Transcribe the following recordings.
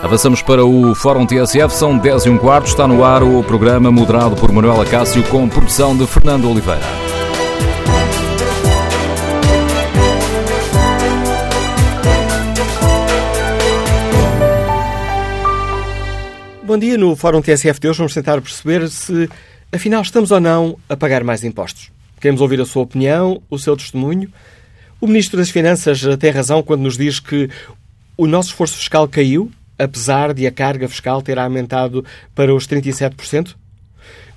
Avançamos para o Fórum TSF, são 10 e um quarto, está no ar o programa moderado por Manuela Cássio com produção de Fernando Oliveira. Bom dia, no Fórum TSF de hoje vamos tentar perceber se afinal estamos ou não a pagar mais impostos. Queremos ouvir a sua opinião, o seu testemunho. O Ministro das Finanças tem razão quando nos diz que o nosso esforço fiscal caiu apesar de a carga fiscal ter aumentado para os 37%?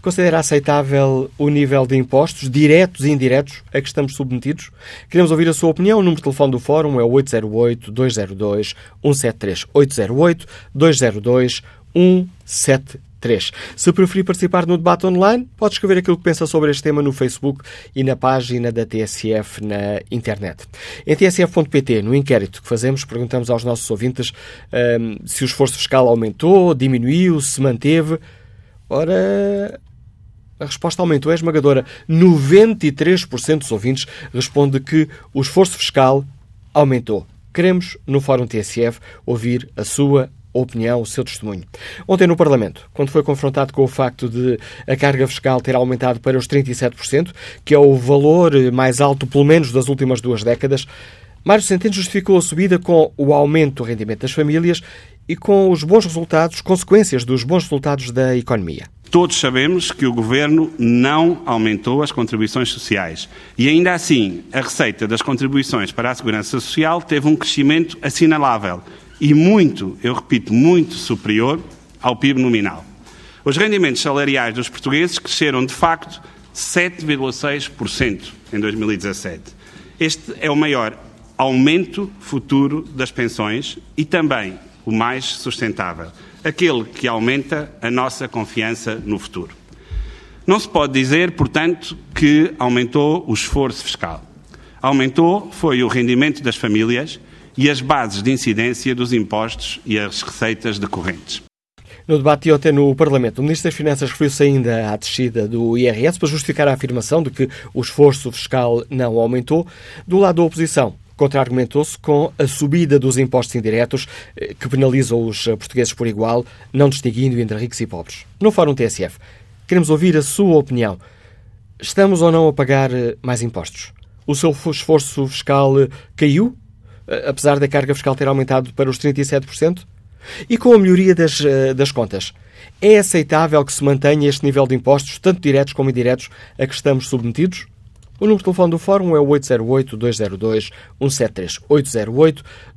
Considera aceitável o nível de impostos, diretos e indiretos, a que estamos submetidos? Queremos ouvir a sua opinião. O número de telefone do Fórum é 808-202-173. 808-202-173. 3. Se preferir participar no debate online, pode escrever aquilo que pensa sobre este tema no Facebook e na página da TSF na internet. Em tsf.pt, no inquérito que fazemos, perguntamos aos nossos ouvintes um, se o esforço fiscal aumentou, diminuiu, se manteve. Ora, a resposta aumentou, é esmagadora. 93% dos ouvintes responde que o esforço fiscal aumentou. Queremos, no Fórum TSF, ouvir a sua opinião, o seu testemunho. Ontem no Parlamento, quando foi confrontado com o facto de a carga fiscal ter aumentado para os 37%, que é o valor mais alto, pelo menos, das últimas duas décadas, Mário Centeno justificou a subida com o aumento do rendimento das famílias e com os bons resultados, consequências dos bons resultados da economia. Todos sabemos que o governo não aumentou as contribuições sociais e, ainda assim, a receita das contribuições para a segurança social teve um crescimento assinalável e muito, eu repito, muito superior ao PIB nominal. Os rendimentos salariais dos portugueses cresceram, de facto, 7,6% em 2017. Este é o maior aumento futuro das pensões e também o mais sustentável, aquele que aumenta a nossa confiança no futuro. Não se pode dizer, portanto, que aumentou o esforço fiscal. Aumentou foi o rendimento das famílias e as bases de incidência dos impostos e as receitas decorrentes. No debate de ontem no Parlamento, o Ministro das Finanças referiu-se ainda à descida do IRS para justificar a afirmação de que o esforço fiscal não aumentou. Do lado da oposição, contra-argumentou-se com a subida dos impostos indiretos eh, que penalizam os portugueses por igual, não distinguindo entre ricos e pobres. No Fórum TSF, queremos ouvir a sua opinião. Estamos ou não a pagar eh, mais impostos? O seu esforço fiscal eh, caiu apesar da carga fiscal ter aumentado para os 37%? E com a melhoria das, eh, das contas, é aceitável que se mantenha este nível de impostos, tanto diretos como indiretos, a que estamos submetidos? O número de telefone do Fórum é o 808-202-173.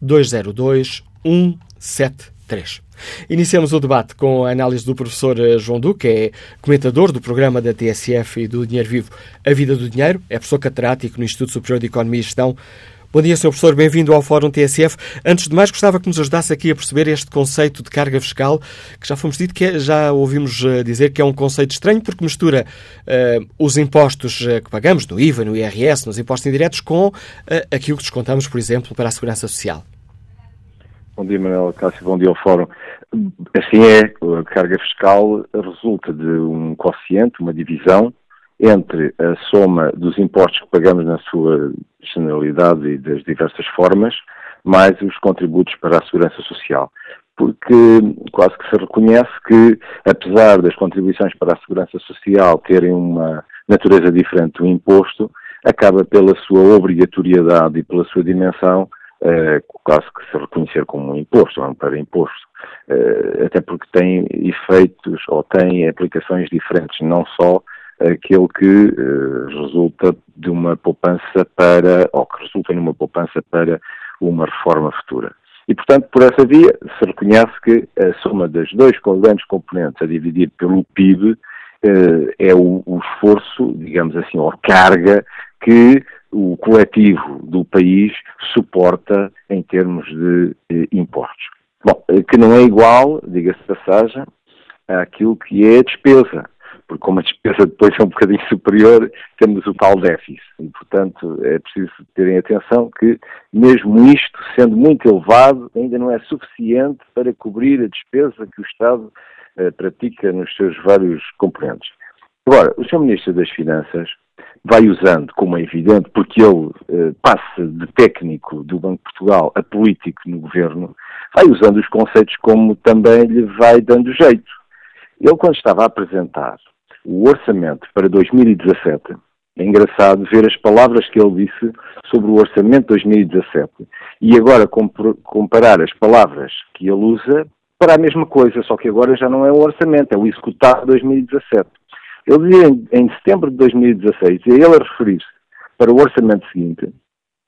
808-202-173. Iniciamos o debate com a análise do professor eh, João Duque, que é comentador do programa da TSF e do Dinheiro Vivo, A Vida do Dinheiro, é professor catedrático no Instituto Superior de Economia e Gestão. Bom dia, Sr. Professor, bem-vindo ao Fórum TSF. Antes de mais, gostava que nos ajudasse aqui a perceber este conceito de carga fiscal, que já fomos dito que é, já ouvimos uh, dizer que é um conceito estranho, porque mistura uh, os impostos uh, que pagamos, no IVA, no IRS, nos impostos indiretos, com aquilo que descontamos, por exemplo, para a Segurança Social. Bom dia, Manuel Cássio, bom dia ao Fórum. Assim é, a carga fiscal resulta de um quociente, uma divisão, entre a soma dos impostos que pagamos na sua generalidade e das diversas formas, mais os contributos para a segurança social. Porque quase que se reconhece que, apesar das contribuições para a segurança social terem uma natureza diferente do imposto, acaba pela sua obrigatoriedade e pela sua dimensão Uh, quase que se reconhecer como um imposto, um para imposto, uh, até porque tem efeitos ou tem aplicações diferentes, não só aquele que uh, resulta de uma poupança para, ou que resulta numa poupança para uma reforma futura. E, portanto, por essa via, se reconhece que a soma das dois grandes componentes a dividir pelo PIB uh, é o, o, esforço, digamos assim, ou a carga que o coletivo do país suporta em termos de uh, impostos. Bom, que não é igual, diga-se passagem, àquilo que é a despesa porque como a despesa depois é um bocadinho superior, temos o tal déficit. E, portanto, é preciso terem atenção que, mesmo isto sendo muito elevado, ainda não é suficiente para cobrir a despesa que o Estado eh, pratica nos seus vários componentes. Agora, o Sr. Ministro das Finanças vai usando, como é evidente, porque ele eh, passa de técnico do Banco de Portugal a político no governo, vai usando os conceitos como também lhe vai dando jeito. Ele, quando estava a apresentar o orçamento para 2017, é engraçado ver as palavras que ele disse sobre o orçamento de 2017 e agora comparar as palavras que ele usa para a mesma coisa, só que agora já não é o orçamento, é o executado de 2017. Ele dizia em, em setembro de 2016, e ele a referir-se para o orçamento seguinte,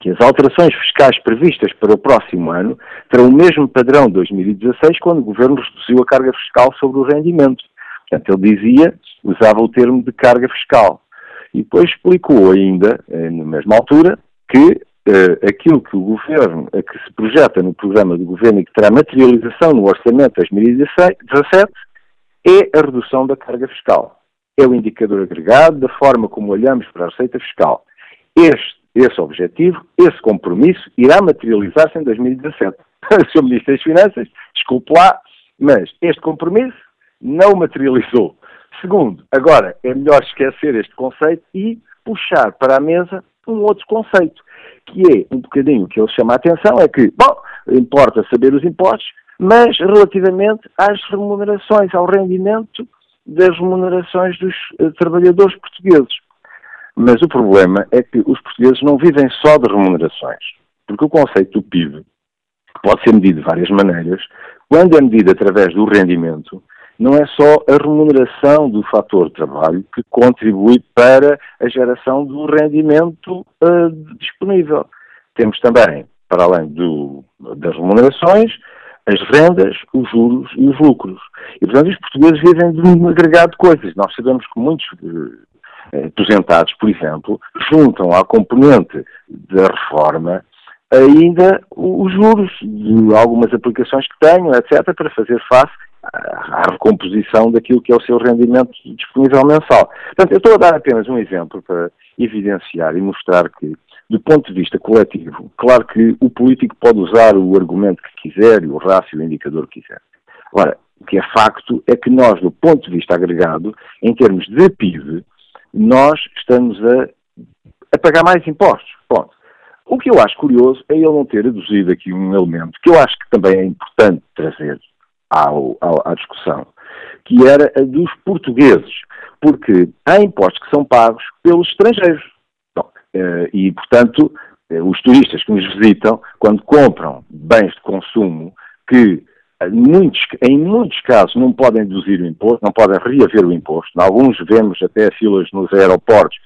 que as alterações fiscais previstas para o próximo ano terão o mesmo padrão de 2016, quando o Governo reduziu a carga fiscal sobre o rendimento. Portanto, ele dizia, usava o termo de carga fiscal. E depois explicou ainda, eh, na mesma altura, que eh, aquilo que o Governo, a que se projeta no programa do Governo e que terá materialização no Orçamento de 2017, é a redução da carga fiscal. É o indicador agregado da forma como olhamos para a receita fiscal. Este, esse objetivo, esse compromisso, irá materializar-se em 2017. Sr. Ministro das Finanças, desculpe lá, mas este compromisso não materializou. Segundo, agora é melhor esquecer este conceito e puxar para a mesa um outro conceito, que é um bocadinho que ele chama a atenção, é que, bom, importa saber os impostos, mas relativamente às remunerações, ao rendimento das remunerações dos uh, trabalhadores portugueses. Mas o problema é que os portugueses não vivem só de remunerações, porque o conceito do PIB pode ser medido de várias maneiras. Quando é medido através do rendimento, não é só a remuneração do fator trabalho que contribui para a geração do rendimento uh, disponível. Temos também, para além do, das remunerações, as rendas, os juros e os lucros. E, portanto, os portugueses vivem de um agregado de coisas. Nós sabemos que muitos uh, aposentados, por exemplo, juntam à componente da reforma ainda os juros de algumas aplicações que tenham, etc., para fazer face à recomposição daquilo que é o seu rendimento disponível mensal. Portanto, eu estou a dar apenas um exemplo para evidenciar e mostrar que, do ponto de vista coletivo, claro que o político pode usar o argumento que quiser e o rácio o indicador que quiser. Agora, o que é facto é que nós, do ponto de vista agregado, em termos de PIB, nós estamos a, a pagar mais impostos. Ponto. O que eu acho curioso é ele não ter reduzido aqui um elemento que eu acho que também é importante trazer ao, ao, à discussão, que era a dos portugueses, porque há impostos que são pagos pelos estrangeiros. Bom, eh, e, portanto, eh, os turistas que nos visitam, quando compram bens de consumo que eh, muitos, em muitos casos não podem deduzir o imposto, não podem reaver o imposto. Em alguns vemos até filas nos aeroportos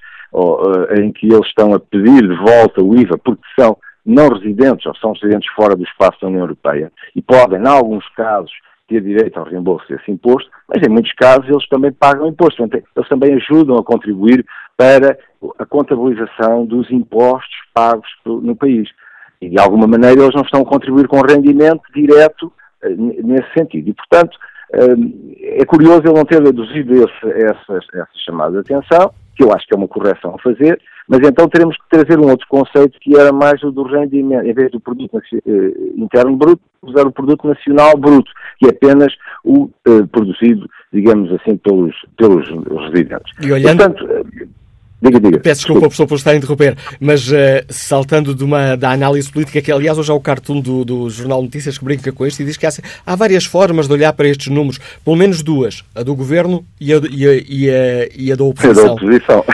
em que eles estão a pedir de volta o IVA porque são não residentes ou são residentes fora do espaço da União Europeia e podem, em alguns casos, ter direito ao reembolso desse imposto, mas em muitos casos eles também pagam imposto. Eles também ajudam a contribuir para a contabilização dos impostos pagos no país. E de alguma maneira eles não estão a contribuir com rendimento direto eh, nesse sentido. E, portanto, eh, é curioso ele não ter deduzido esse, essas, essas chamadas de atenção, que eu acho que é uma correção a fazer, mas então teremos que trazer um outro conceito que era mais o do rendimento, em vez do produto eh, interno bruto, usar o produto nacional bruto, que é apenas o uh, produzido, digamos assim, pelos, pelos residentes. E olhando... Portanto, uh, Diga, diga. Peço desculpa, professor, por estar a interromper, mas uh, saltando de uma, da análise política, que aliás hoje há o cartoon do, do Jornal Notícias que brinca com isto e diz que há, há, várias formas de olhar para estes números, pelo menos duas, a do Governo e a, e a, e a, e a da oposição. É da oposição.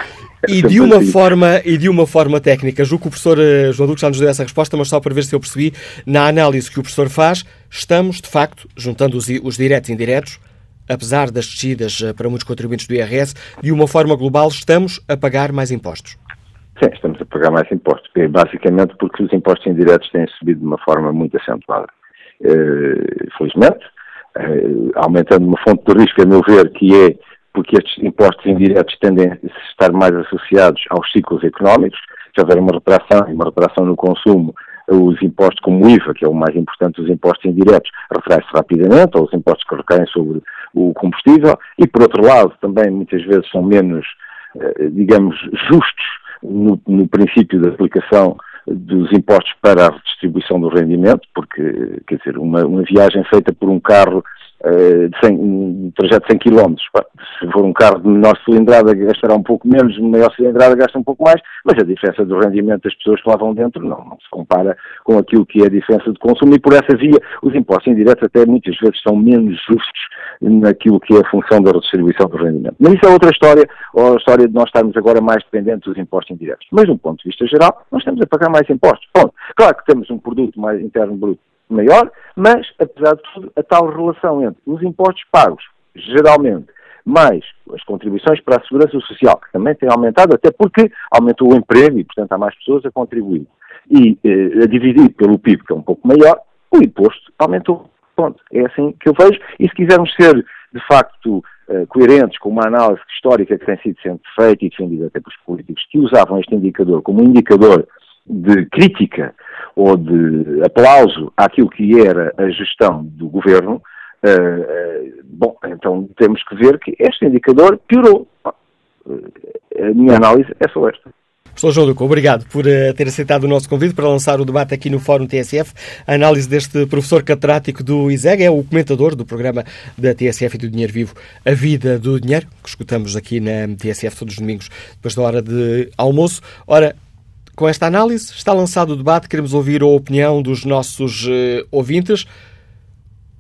E de uma forma e de uma forma técnica, julgo que o professor uh, João Duque já nos deu essa resposta, mas só para ver se eu percebi, na análise que o professor faz, estamos, de facto, juntando os, os diretos e indiretos, apesar das descidas uh, para muitos contribuintes do IRS, de uma forma global, estamos a pagar mais impostos. Sim, estamos a pagar mais impostos. É basicamente porque os impostos indiretos têm subido de uma forma muito acentuada. Uh, felizmente, aumentando uma fonte de risco, a meu ver, que é porque estes impostos indiretos tendem a estar mais associados aos ciclos económicos. Se houver uma retração, uma retração no consumo, os impostos como o IVA, que é o mais importante dos impostos indiretos, retrai-se rapidamente, ou os impostos que recaem sobre o combustível, e por outro lado, também muitas vezes são menos, eh, digamos, justos no, no princípio da aplicação dos impostos para a redistribuição do rendimento, porque, quer dizer, uma, uma viagem feita por um carro uh, de 100, um trajeto de 100 km. Se for um carro de menor cilindrada, gastará um pouco menos, de maior cilindrada, gasta um pouco mais, mas a diferença do rendimento das pessoas que lá vão dentro não, não se compara com aquilo que é a diferença de consumo e por essa via os impostos indiretos até muitas vezes são menos justos naquilo que é a função da redistribuição do rendimento. Mas isso é outra história, ou a história de nós estarmos agora mais dependentes dos impostos indiretos. Mas, do ponto de vista geral, nós estamos a pagar mais impostos. Claro que temos um produto mais interno bruto maior, mas, apesar de tudo, a tal relação entre os impostos pagos, geralmente, mais as contribuições para a segurança social, que também tem aumentado, até porque aumentou o emprego e, portanto, há mais pessoas a contribuir, e eh, a dividir pelo PIB, que é um pouco maior, o imposto aumentou. Pronto, é assim que eu vejo. E se quisermos ser, de facto, uh, coerentes com uma análise histórica que tem sido sempre feita e defendida até pelos políticos que usavam este indicador como um indicador de crítica ou de aplauso àquilo que era a gestão do governo, uh, uh, bom, então temos que ver que este indicador piorou. A minha análise é só esta. Professor João Duco, obrigado por uh, ter aceitado o nosso convite para lançar o debate aqui no Fórum TSF. A análise deste professor catedrático do ISEG é o comentador do programa da TSF e do Dinheiro Vivo, A Vida do Dinheiro, que escutamos aqui na TSF todos os domingos, depois da hora de almoço. Ora, com esta análise está lançado o debate, queremos ouvir a opinião dos nossos uh, ouvintes.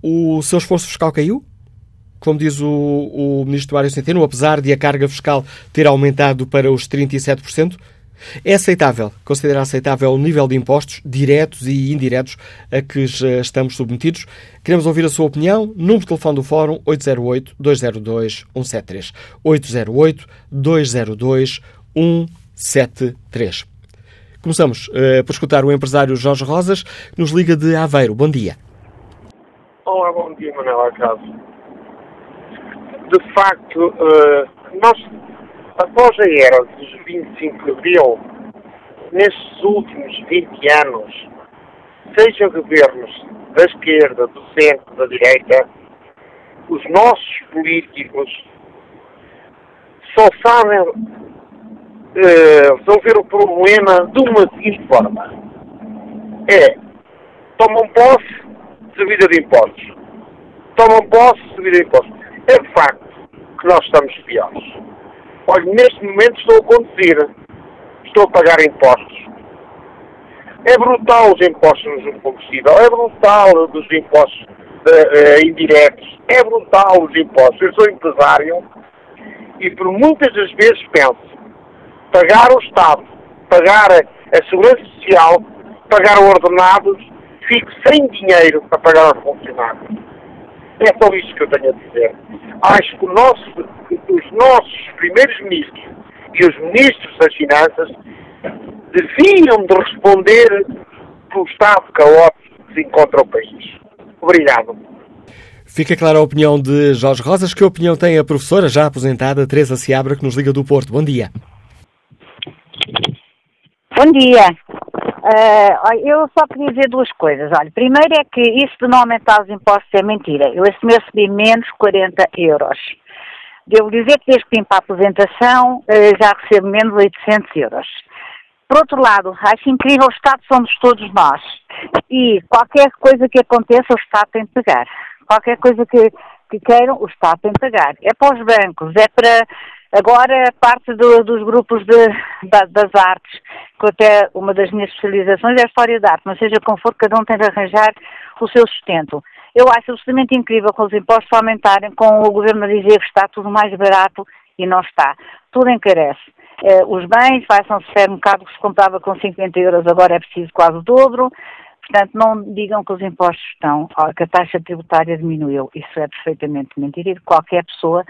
O seu esforço fiscal caiu? como diz o, o ministro Mário Centeno, apesar de a carga fiscal ter aumentado para os 37%, é aceitável, considera aceitável o nível de impostos diretos e indiretos a que estamos submetidos? Queremos ouvir a sua opinião. Número de telefone do Fórum 808-202-173. 808-202-173. Começamos uh, por escutar o empresário Jorge Rosas, que nos liga de Aveiro. Bom dia. Olá, bom dia, Manuel Acaso. De facto, uh, nós após a era dos 25 de Abril, nestes últimos 20 anos, seja governos da esquerda, do centro, da direita, os nossos políticos só sabem uh, resolver o problema de uma seguinte forma. É, tomam posse, subida de impostos. Tomam posse, subida de impostos. É de facto que nós estamos piores. Olha, neste momento estou a conduzir, estou a pagar impostos. É brutal os impostos no combustível, é brutal os impostos uh, indiretos, é brutal os impostos. Eu sou empresário e por muitas das vezes penso, pagar o Estado, pagar a, Segurança Social, pagar ordenados, fico sem dinheiro para pagar aos funcionários. É só isto que eu tenho a dizer. Acho que nosso, os nossos primeiros ministros e os ministros das Finanças deviam de responder pelo estado caótico que se encontra o país. Obrigado. Fica clara a opinião de Jorge Rosas. Que opinião tem a professora já aposentada Teresa Seabra, que nos liga do Porto? Bom dia. Bom dia. Uh, eu só queria dizer duas coisas. Olha, primeiro é que isso de não aumentar os impostos é mentira. Eu esse mês recebi menos 40 euros. Devo dizer que desde que vim para a aposentação uh, já recebo menos 800 euros. Por outro lado, acho incrível, o Estado somos todos nós. E qualquer coisa que aconteça, o Estado tem de pagar. Qualquer coisa que, que queiram, o Estado tem de pagar. É para os bancos, é para Agora, parte do, dos grupos de, da, das artes, que até uma das minhas especializações é a história da arte, mas seja como for, cada um tem de arranjar o seu sustento. Eu acho absolutamente incrível com os impostos aumentarem, com o governo a dizer que está tudo mais barato e não está. Tudo encarece. Eh, os bens, a um supermercado que se comprava com 50 euros, agora é preciso quase o dobro. Portanto, não digam que os impostos estão, que a taxa tributária diminuiu. Isso é perfeitamente mentira e qualquer pessoa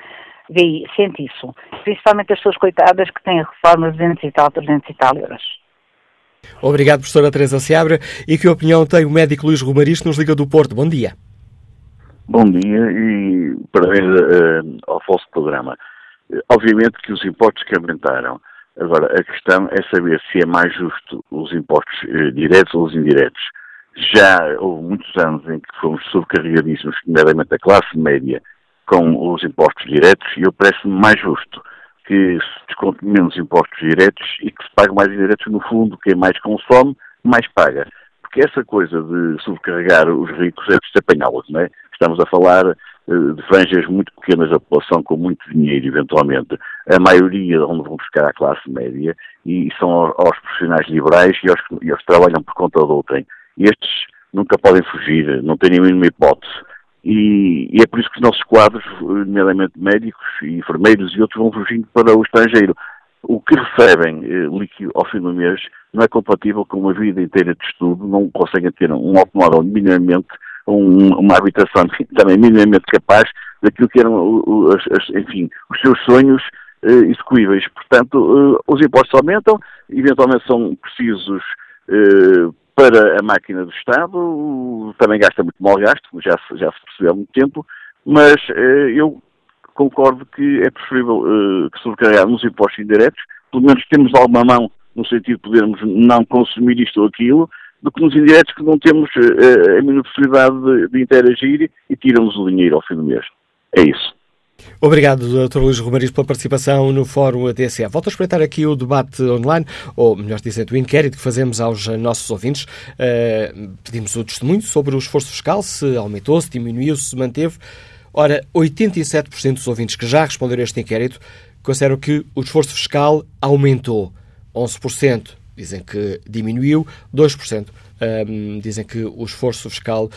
vê, sente isso. Principalmente as pessoas coitadas que têm reformas de 200 e tal, 300 e tal euros. Obrigado, professora Teresa Seabra. E que opinião tem o médico Luís Romaristo nos Liga do Porto? Bom dia. Bom dia e parabéns uh, ao falso programa. Uh, obviamente que os impostos que aumentaram. Agora, a questão é saber se é mais justo os impostos uh, diretos ou os indiretos. Já houve muitos anos em que fomos sobrecarregadíssimos, nomeadamente a classe média, com os impostos diretos e eu parece-me mais justo que se desconte menos impostos diretos e que se pague mais diretos no fundo, quem mais consome, mais paga. Porque essa coisa de sobrecarregar os ricos é de apanhá-los, não é? Estamos a falar de franjas muito pequenas da população com muito dinheiro, eventualmente. A maioria onde vão buscar a classe média e são aos profissionais liberais e aos, e aos que trabalham por conta de outrem. Estes nunca podem fugir, não têm nenhuma hipótese. E, e, é por isso que os nossos quadros, nomeadamente médicos e enfermeiros e outros, vão fugindo para o estrangeiro. O que recebem eh, líquido ao fim do mês não é compatível com uma vida inteira de estudo, não conseguem ter um automóvel minimamente, um, uma habitação também minimamente capaz daquilo que eram, enfim, os seus sonhos eh, execuíveis. Portanto, eh, os impostos aumentam, eventualmente são precisos eh, para a máquina do Estado, também gasta muito mal gasto, já se, já se percebeu há muito tempo, mas eh, eu concordo que é preferível eh, que sobrecarregar nos impostos indiretos, pelo menos temos alguma mão no sentido de podermos não consumir isto ou aquilo, do que nos indiretos que não temos eh, a mínima possibilidade de, de interagir e tiram-nos o dinheiro ao fim do mês. É isso. Obrigado, Dr. Luís Romariz, pela participação no Fórum TSE. Volto a espreitar aqui o debate online, ou melhor dizendo, o inquérito que fazemos aos nossos ouvintes. Uh, pedimos o testemunho sobre o esforço fiscal, se aumentou, se diminuiu, se manteve. Ora, 87% dos ouvintes que já responderam a este inquérito consideram que o esforço fiscal aumentou. 11% dizem que diminuiu, 2% um, dizem que o esforço fiscal uh,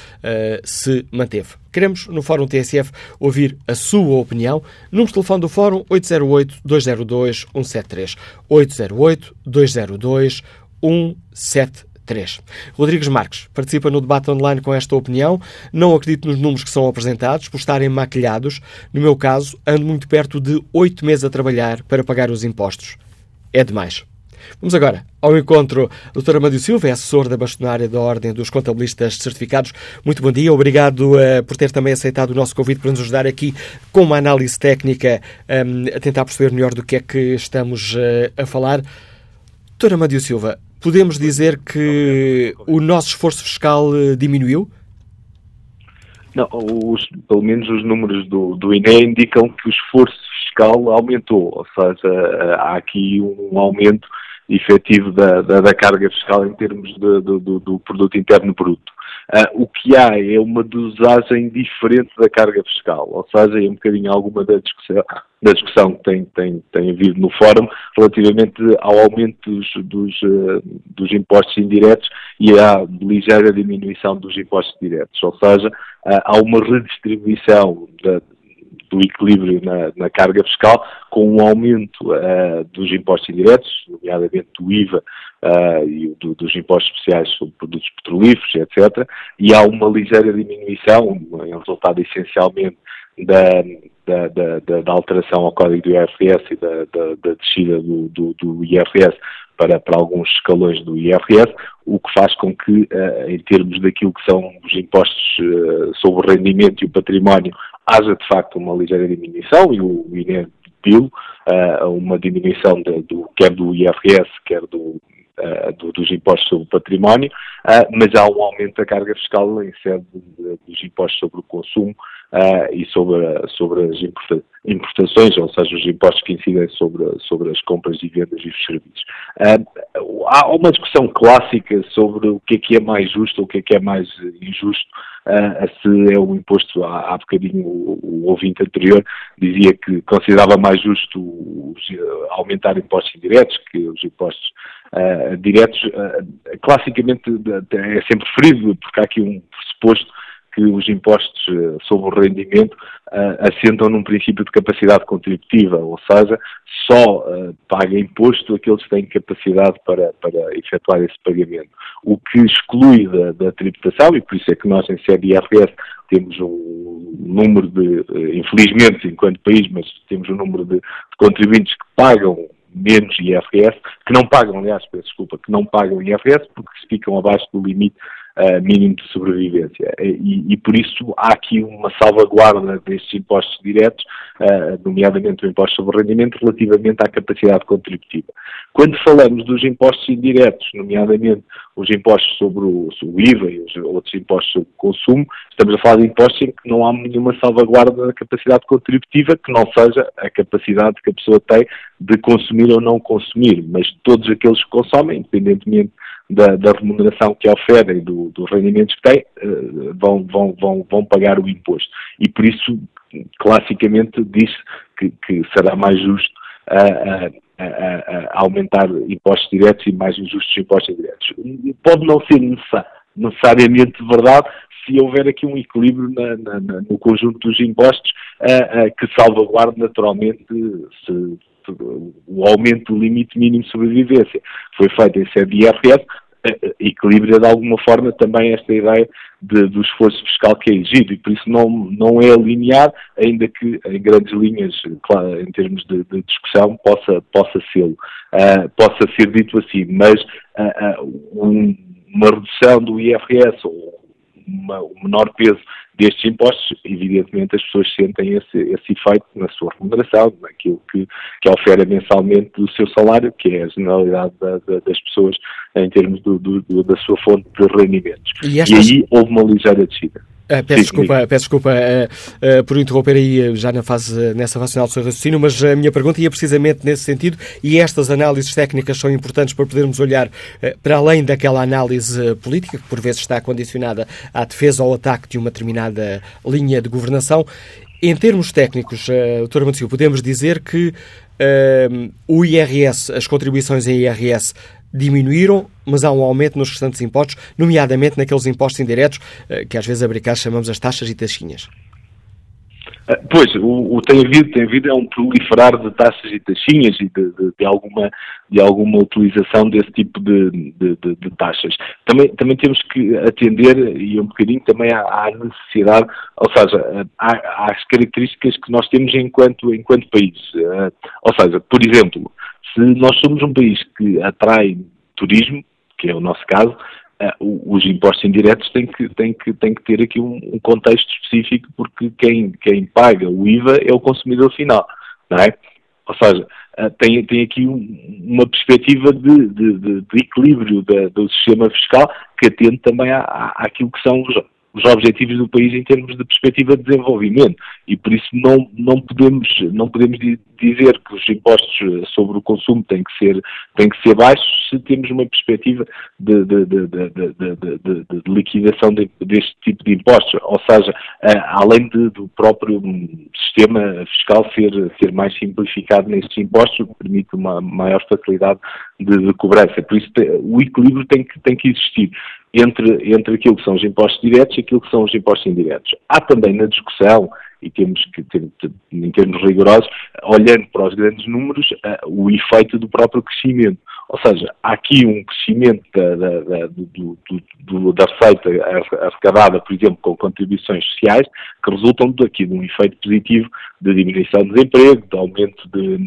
se manteve. Queremos, no Fórum TSF, ouvir a sua opinião. Número de telefone do Fórum 808-202-173. 808-202-173. Rodrigues Marques participa no debate online com esta opinião. Não acredito nos números que são apresentados por estarem maquilhados. No meu caso, ando muito perto de oito meses a trabalhar para pagar os impostos. É demais. Vamos agora ao encontro. Dr. Amádio Silva é assessor da bastonária da Ordem dos Contabilistas Certificados. Muito bom dia, obrigado uh, por ter também aceitado o nosso convite para nos ajudar aqui com uma análise técnica um, a tentar perceber melhor do que é que estamos uh, a falar. Dr. Amádio Silva, podemos dizer que o nosso esforço fiscal uh, diminuiu? Não, os, pelo menos os números do, do INE indicam que o esforço fiscal aumentou, ou seja, há aqui um aumento efetivo da, da, da, carga fiscal em termos de, do, do, produto interno bruto. Uh, o que há é uma dosagem diferente da carga fiscal, ou seja, é um bocadinho alguma da discussão, da discussão que tem, tem, tem havido no fórum relativamente ao aumento dos, dos, uh, dos impostos indiretos e à ligeira diminuição dos impostos diretos, ou seja, uh, há uma redistribuição da, do equilíbrio na, na, carga fiscal, com um aumento uh, dos impostos indiretos, nomeadamente do IVA uh, e do, dos impostos especiais sobre produtos petrolíferos, etc. E há uma ligeira diminuição, em resultado essencialmente da, da, da, da, alteração ao código do IRS e da, da descida do, do, do IRS para, para, alguns escalões do IRS, o que faz com que, uh, em termos daquilo que são os impostos uh, sobre o rendimento e o património, haja de facto uma ligeira diminuição e o INE pediu uh, uma diminuição de, do, quer do IRS, quer do, do, dos impostos sobre o património, mas há um aumento da carga fiscal em sede dos impostos sobre o consumo uh, e sobre, sobre as importações, ou seja, os impostos que incidem sobre, sobre as compras e vendas e os serviços. há uma discussão clássica sobre o que é que é mais justo ou o que é que é mais injusto uh, se é um imposto, há, há bocadinho o, o, ouvinte anterior dizia que considerava mais justo os, aumentar impostos indiretos que os impostos uh, diretos. Uh, classicamente é sempre preferido, porque há aqui um pressuposto que os impostos eh, sobre o rendimento uh, assentam num princípio de capacidade contributiva, ou seja, só uh, paga imposto aqueles que têm capacidade para, para efetuar esse pagamento. O que exclui da, da tributação, e por isso é que nós em sede IRS temos um número de, infelizmente, enquanto país, mas temos um número de, de contribuintes que pagam menos IRS, que não pagam, aliás, peço desculpa, que não pagam IRS porque ficam abaixo do limite mínimo de sobrevivência. E, e, por isso há aqui uma salvaguarda destes impostos diretos, uh, nomeadamente o imposto sobre rendimento, relativamente à capacidade contributiva. Quando falamos dos impostos indiretos, nomeadamente os impostos sobre o, o IVA e os outros impostos sobre o consumo, estamos a falar de impostos em que não há nenhuma salvaguarda da capacidade contributiva que não seja a capacidade que a pessoa tem de consumir ou não consumir, mas todos aqueles que consomem, independentemente da, da remuneração que oferem do, dos rendimentos que têm, uh, vão, vão, vão, vão pagar o imposto. E por isso, classicamente, diz que, que será mais justo a, a, a, aumentar impostos diretos e mais injustos impostos indiretos. Pode não ser necessariamente verdade se houver aqui um equilíbrio na, na, na, no conjunto dos impostos que salvaguarde naturalmente se, o aumento do limite mínimo de sobrevivência foi feito em sede de IRS, equilibra de alguma forma também esta ideia de, do esforço fiscal que é exigido. E por isso não, não é linear, ainda que em grandes linhas, claro, em termos de, de discussão, possa, possa ser, uh, possa ser dito assim, mas uh, uh, um, uma redução do IRS ou uma, um menor peso destes impostos, evidentemente as pessoas sentem esse, esse efeito na sua remuneração, naquilo que, que oferece mensalmente do seu salário, que é a generalidade da, da, das pessoas em termos do, do, da sua fonte de rendimentos. E, estas... e aí houve uma ligeira descida. Uh, peço, desculpa, peço desculpa uh, uh, por interromper aí já na fase, nessa fase final do seu raciocínio, mas a minha pergunta ia precisamente nesse sentido e estas análises técnicas são importantes para podermos olhar para além daquela análise política, que por vezes está condicionada à defesa ou ataque de uma determinada linha de governação. Em termos técnicos, uh, Dr. Podemos dizer que o IRS, as contribuições em IRS diminuíram, mas há um aumento nos restantes impostos, nomeadamente naqueles impostos indiretos eh, que às vezes a chamamos as taxas e taxinhas. Ah, pois, o, o, tem havido, tem havido é um proliferar de taxas e taxinhas e de, de, de alguma, de alguma utilização desse tipo de, de, de, taxas. Também, também temos que atender, e um bocadinho também à, à necessidade, ou seja, às características que nós temos enquanto, enquanto país. Ah, ou seja, por exemplo, se nós somos um país que atrai turismo, que é o nosso caso, uh, os impostos indiretos têm que, têm que, têm que ter aqui um, contexto específico, porque quem, quem paga o IVA é o consumidor final, não é? Ou seja, uh, tem, tem aqui um, uma perspectiva de, de, de, equilíbrio da, do sistema fiscal que atende também à, àquilo que são os, os objetivos do país em termos de perspectiva de desenvolvimento. E por isso não, não, podemos, não podemos dizer que os impostos sobre o consumo têm que ser, têm que ser baixos se temos uma perspectiva de, de, de, de liquidação deste tipo de impostos, ou seja, além do próprio sistema fiscal ser, ser mais simplificado nestes impostos, permite uma maior facilidade de, cobrança. Por isso o equilíbrio tem que, tem que existir entre, entre aquilo que são os impostos diretos e aquilo que são os impostos indiretos. Há também na discussão, e temos que, ter, em termos rigorosos, olhando para os grandes números, uh, o efeito do próprio crescimento. Ou seja, há aqui um crescimento da, da, da, do, do, da receita arrecadada, por exemplo, com contribuições sociais, que resultam daqui de um efeito positivo de diminuição do desemprego, de aumento de,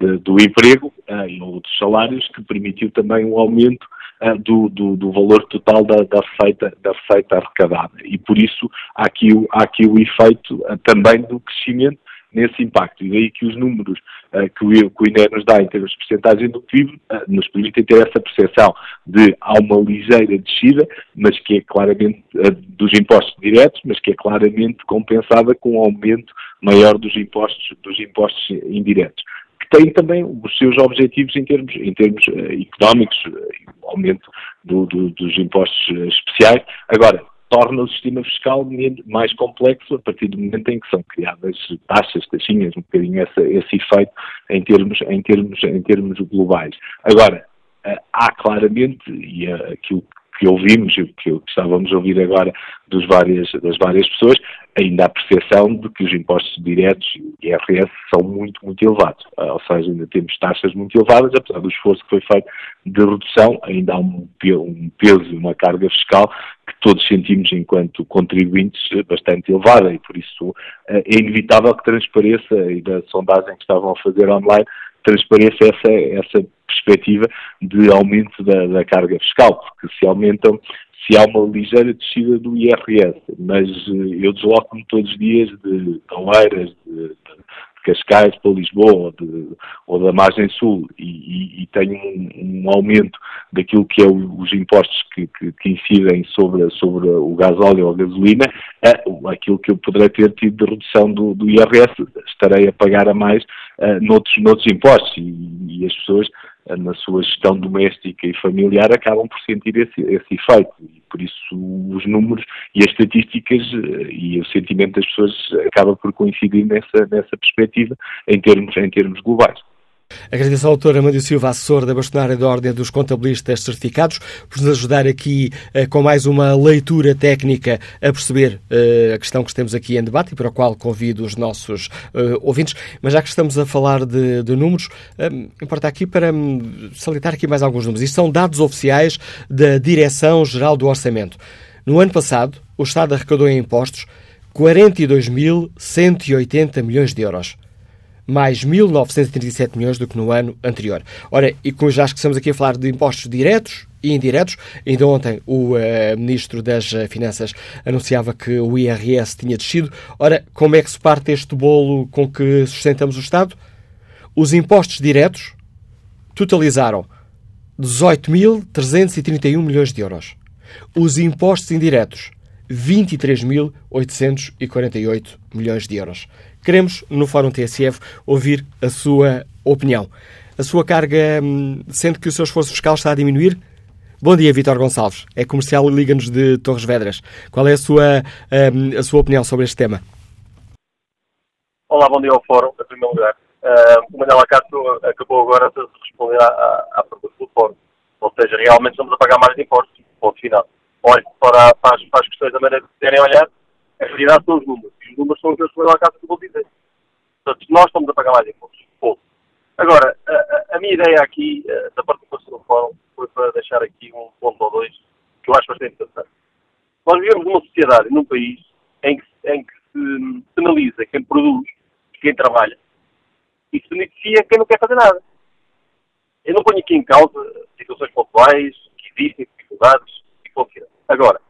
de, do emprego uh, e dos salários, que permitiu também um aumento uh, do, do, do, valor total da, da, receita, da receita arrecadada. E por isso há aqui, há aqui o efeito uh, também do crescimento nesse impacto. E daí que os números uh, que, o, INE nos dá em termos de porcentagem do PIB uh, nos permitem ter essa percepção de há uma ligeira descida, mas que é claramente uh, dos impostos diretos, mas que é claramente compensada com um aumento maior dos impostos, dos impostos indiretos que tem também os seus objetivos em termos, em termos uh, económicos, uh, aumento do, do, dos impostos especiais. Agora, torna o sistema fiscal mais complexo a partir do momento em que são criadas taxas, taxinhas, um bocadinho esse efeito em termos, em, termos, em termos globais. Agora, há claramente, e aquilo que ouvimos e que estávamos a ouvir agora dos várias, das várias pessoas, ainda há percepção de que os impostos diretos e IRS são muito, muito elevados. Ah, ou seja, ainda temos taxas muito elevadas, apesar do esforço que foi feito de redução, ainda há um, um peso e uma carga fiscal que todos sentimos enquanto contribuintes bastante elevada e por isso ah, é inevitável que transpareça e da sondagem que estavam a fazer online transpareça essa, essa perspectiva de aumento da, da carga fiscal, porque se aumentam se há uma ligeira descida do IRS, mas uh, eu desloco-me todos os dias de Oeiras, de, de, Cascais para Lisboa ou, de, ou da margem sul e, e, e tenho um, um, aumento daquilo que é o, os impostos que, que, que, incidem sobre, sobre o gasóleo ou a gasolina, é, aquilo que eu poderei ter tido de redução do, do IRS, estarei a pagar a mais uh, noutros, noutros impostos e, e as pessoas na sua gestão doméstica e familiar acabam por sentir esse, esse efeito. E por isso os números e as estatísticas e o sentimento das pessoas acaba por coincidir nessa, nessa perspectiva em termos, em termos globais. Agradeço ao autor Amandio Silva, assessor da bastonária da Ordem dos Contabilistas Certificados, por nos ajudar aqui uh, com mais uma leitura técnica a perceber uh, a questão que temos aqui em debate e para a qual convido os nossos uh, ouvintes. Mas já que estamos a falar de, de números, importa aqui para um, salientar aqui mais alguns números. Isto são dados oficiais da Direção-Geral do Orçamento. No ano passado, o Estado arrecadou em impostos 42.180 milhões de euros mais 1.937 milhões do que no ano anterior. Ora, e com já que estamos aqui a falar de impostos diretos e indiretos, ainda ontem o uh, Ministro das Finanças anunciava que o IRS tinha descido. Ora, como é que se parte este bolo com que sustentamos o Estado? Os impostos diretos totalizaram 18.331 milhões de euros. Os impostos indiretos, 23.848 milhões de euros. Queremos, no Fórum TSF, ouvir a sua opinião. A sua carga, hum, sendo que o seu esforço fiscal está a diminuir? Bom dia, Vítor Gonçalves. É comercial e liga-nos de Torres Vedras. Qual é a sua, hum, a sua opinião sobre este tema? Olá, bom dia ao Fórum, em primeiro lugar. Uh, o Manuel Acácio acabou agora de responder à, à pergunta do Fórum. Ou seja, realmente estamos a pagar mais impostos, ponto final. Olhe, para, para, as, para as questões da maneira de querem olhar, a realidade são os números. Os números são aqueles que lá a casa que eu vou dizer. Portanto, nós estamos a pagar mais impostos. Ponto. Agora, a, a, minha ideia aqui, eh, da participação do Fórum, foi para deixar aqui um ponto ou dois que eu acho bastante interessante. Nós vivemos numa sociedade, num país, em que, em que se penaliza quem produz, quem trabalha, e se beneficia quem não quer fazer nada. Eu não ponho aqui em causa situações pontuais, que existem, dificuldades, e ponto Agora,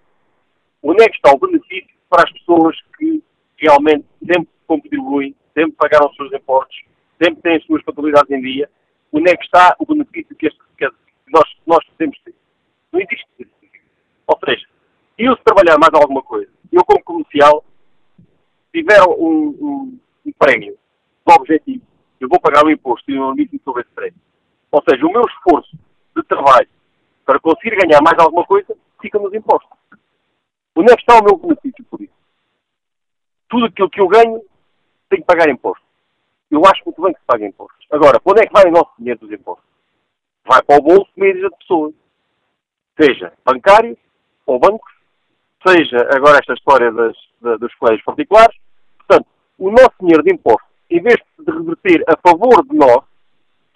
onde é que está o benefício para as pessoas que realmente sempre contribuem, sempre pagaram os seus impostos, sempre têm as suas contabilidades em dia, onde é que está o benefício que, este, que nós, nós podemos ter? Não existe Ou seja, eu se trabalhar mais alguma coisa, eu como comercial, tiver um, um, um prémio do objetivo, eu vou pagar o imposto e um limite sobre esse prémio. Ou seja, o meu esforço de trabalho para conseguir ganhar mais alguma coisa fica nos impostos. Onde é que está o meu benefício por isso? Tudo aquilo que eu ganho tem que pagar impostos. Eu acho muito bem que se pague impostos. Agora, quando é que vai o nosso dinheiro dos impostos? Vai para o bolso médio de pessoas. Seja bancários ou bancos, seja agora esta história das, da, dos colégios particulares. Portanto, o nosso dinheiro de impostos, em vez de reverter a favor de nós,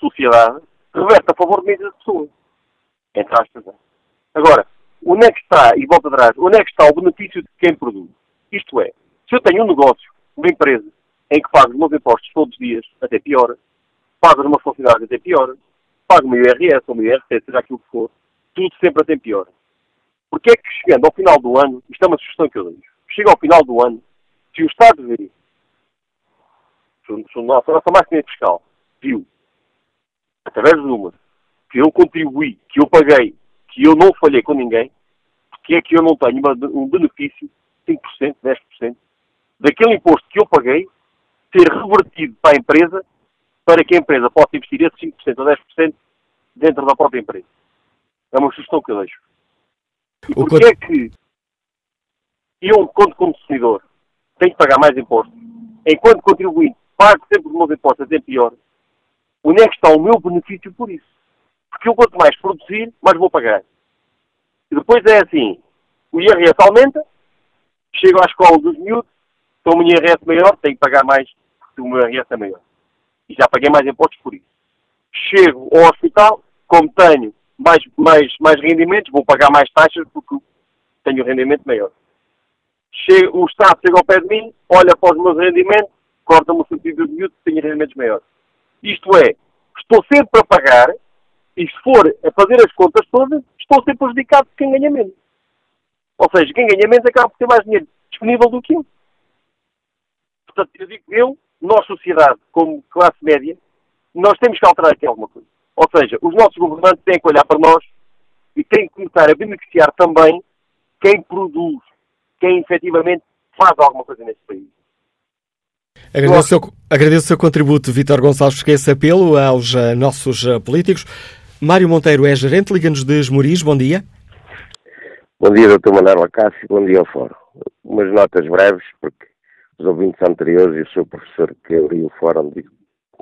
sociedade, reverte a favor de médias de pessoas. Entre aspas. É. Agora, onde é que está, e volta atrás, onde é que está o benefício de quem produz? Isto é, se eu tenho um negócio, uma empresa, em que pago os meus impostos todos os dias, até pior, pago meus funcionários, até pior, pago o meu IRS ou o meu IRC, seja aquilo que for, tudo sempre até pior. Porque é que chegando ao final do ano, isto é uma sugestão que eu dou, chega ao final do ano, se o Estado vê, se a nossa máquina fiscal viu, através dos números, que eu contribuí, que eu paguei que eu não falhei com ninguém, porque é que eu não tenho uma, um benefício, 5%, 10%, daquele imposto que eu paguei, ser revertido para a empresa, para que a empresa possa investir esse 5% ou 10% dentro da própria empresa. É uma sugestão que eu deixo. E porquê é que eu, quando consumidor, tenho que pagar mais impostos, enquanto contribuinte, pago sempre os meus impostos até pior, onde é que está o meu benefício por isso? Porque eu quanto mais produzir, mais vou pagar. E depois é assim, o IRS aumenta, chego à escola dos miúdos, o meu IRS maior, tenho que pagar mais, o meu IRS é maior. E já paguei mais impostos por isso. Chego ao hospital, como tenho mais, mais, mais rendimentos, vou pagar mais taxas porque tenho rendimento maior. Chego, o Estado chega ao pé de mim, olha para os meus rendimentos, corta-me o sentido dos miúdos, tenho rendimentos maiores. Isto é, estou sempre a pagar e se for a fazer as contas todas, estou ser prejudicado por quem ganha menos. Ou seja, quem ganha menos acaba por ter mais dinheiro disponível do que eu. Portanto, eu digo eu, nós, sociedade, como classe média, nós temos que alterar aqui alguma coisa. Ou seja, os nossos governantes têm que olhar para nós e têm que começar a beneficiar também quem produz, quem efetivamente faz alguma coisa neste país. Agradeço, o seu, agradeço o seu contributo, Vítor Gonçalves, que esse apelo aos uh, nossos uh, políticos. Mário Monteiro é gerente, liga-nos de Esmoriz, bom dia. Bom dia, Dr. Manuel Acácio, bom dia ao Fórum. Umas notas breves, porque os ouvintes anteriores e o seu professor que abriu o Fórum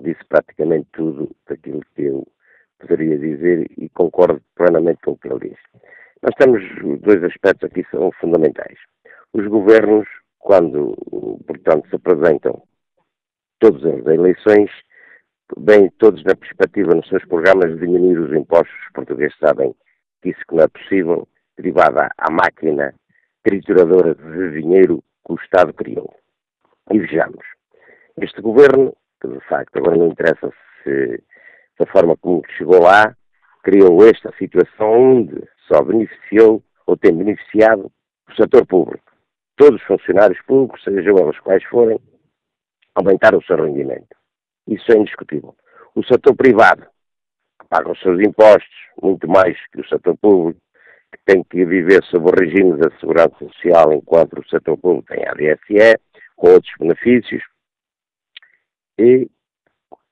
disse praticamente tudo daquilo que eu poderia dizer e concordo plenamente com o que ele disse. Nós temos dois aspectos aqui que são fundamentais. Os governos, quando, portanto, se apresentam todos eles a eleições, bem todos na perspectiva nos seus programas de diminuir os impostos. Os portugueses sabem que isso não é possível, derivada à máquina trituradora de dinheiro que o Estado criou. E vejamos, este governo, que de facto agora não interessa se da forma como chegou lá, criou esta situação onde só beneficiou ou tem beneficiado o setor público. Todos os funcionários públicos, sejam eles quais forem, aumentaram o seu rendimento. Isso é indiscutível. O setor privado, que paga os seus impostos, muito mais que o setor público, que tem que viver sob o regime da segurança social, enquanto o setor público tem a DSE, com outros benefícios, e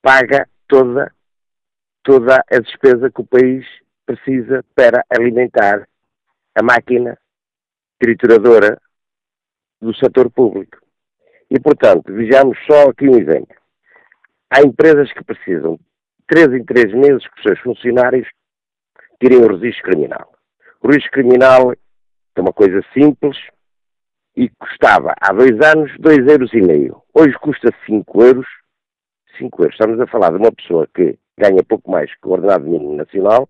paga toda toda a despesa que o país precisa para alimentar a máquina trituradora do setor público. E, portanto, vejamos só aqui um exemplo. Há empresas que precisam, três em três meses, que os seus funcionários tirem o registro criminal. O registro criminal é uma coisa simples e custava, há dois anos, dois euros e meio. Hoje custa cinco euros. Cinco euros. Estamos a falar de uma pessoa que ganha pouco mais que o ordenado mínimo nacional,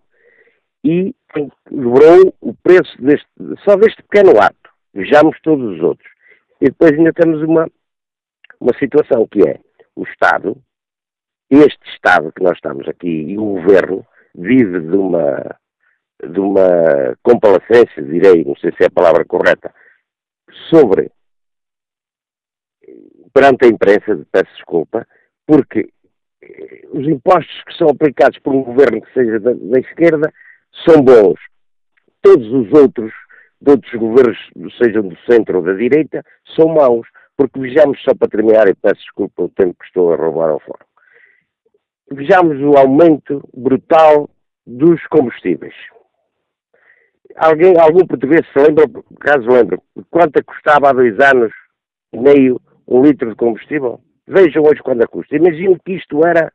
e dobrou o preço deste, só deste pequeno ato. Vejamos todos os outros. E depois ainda temos uma, uma situação que é o Estado, este Estado que nós estamos aqui e o Governo vive de uma, de uma complacência, direi, não sei se é a palavra correta, sobre perante a imprensa, peço desculpa, porque os impostos que são aplicados por um governo que seja da, da esquerda são bons. Todos os outros, de outros governos, sejam do centro ou da direita, são maus. Porque vejamos, só para terminar, e peço desculpa o tempo que estou a roubar ao fórum, vejamos o aumento brutal dos combustíveis. Alguém, algum português se lembra, caso lembre, quanto custava há dois anos e meio um litro de combustível? Vejam hoje quando a custa. Imagino que isto era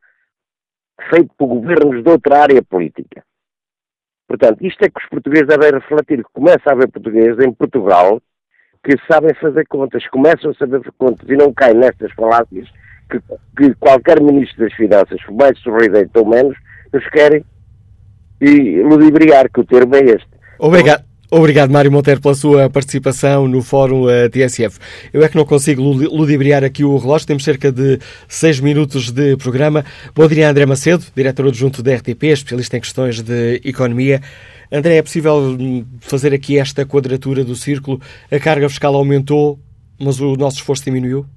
feito por governos de outra área política. Portanto, isto é que os portugueses devem refletir. Começa a haver portugueses em Portugal que sabem fazer contas, começam a saber contas e não caem nestas falácias que, que qualquer ministro das Finanças, mais sorridente ou menos, nos querem e ludibriar, que o termo é este. Obrigado. Obrigado, Mário Monteiro, pela sua participação no Fórum uh, TSF. Eu é que não consigo ludibriar aqui o relógio, temos cerca de seis minutos de programa. Bom dia, André Macedo, diretor adjunto da RTP, especialista em questões de economia. André, é possível hum, fazer aqui esta quadratura do círculo? A carga fiscal aumentou, mas o nosso esforço diminuiu?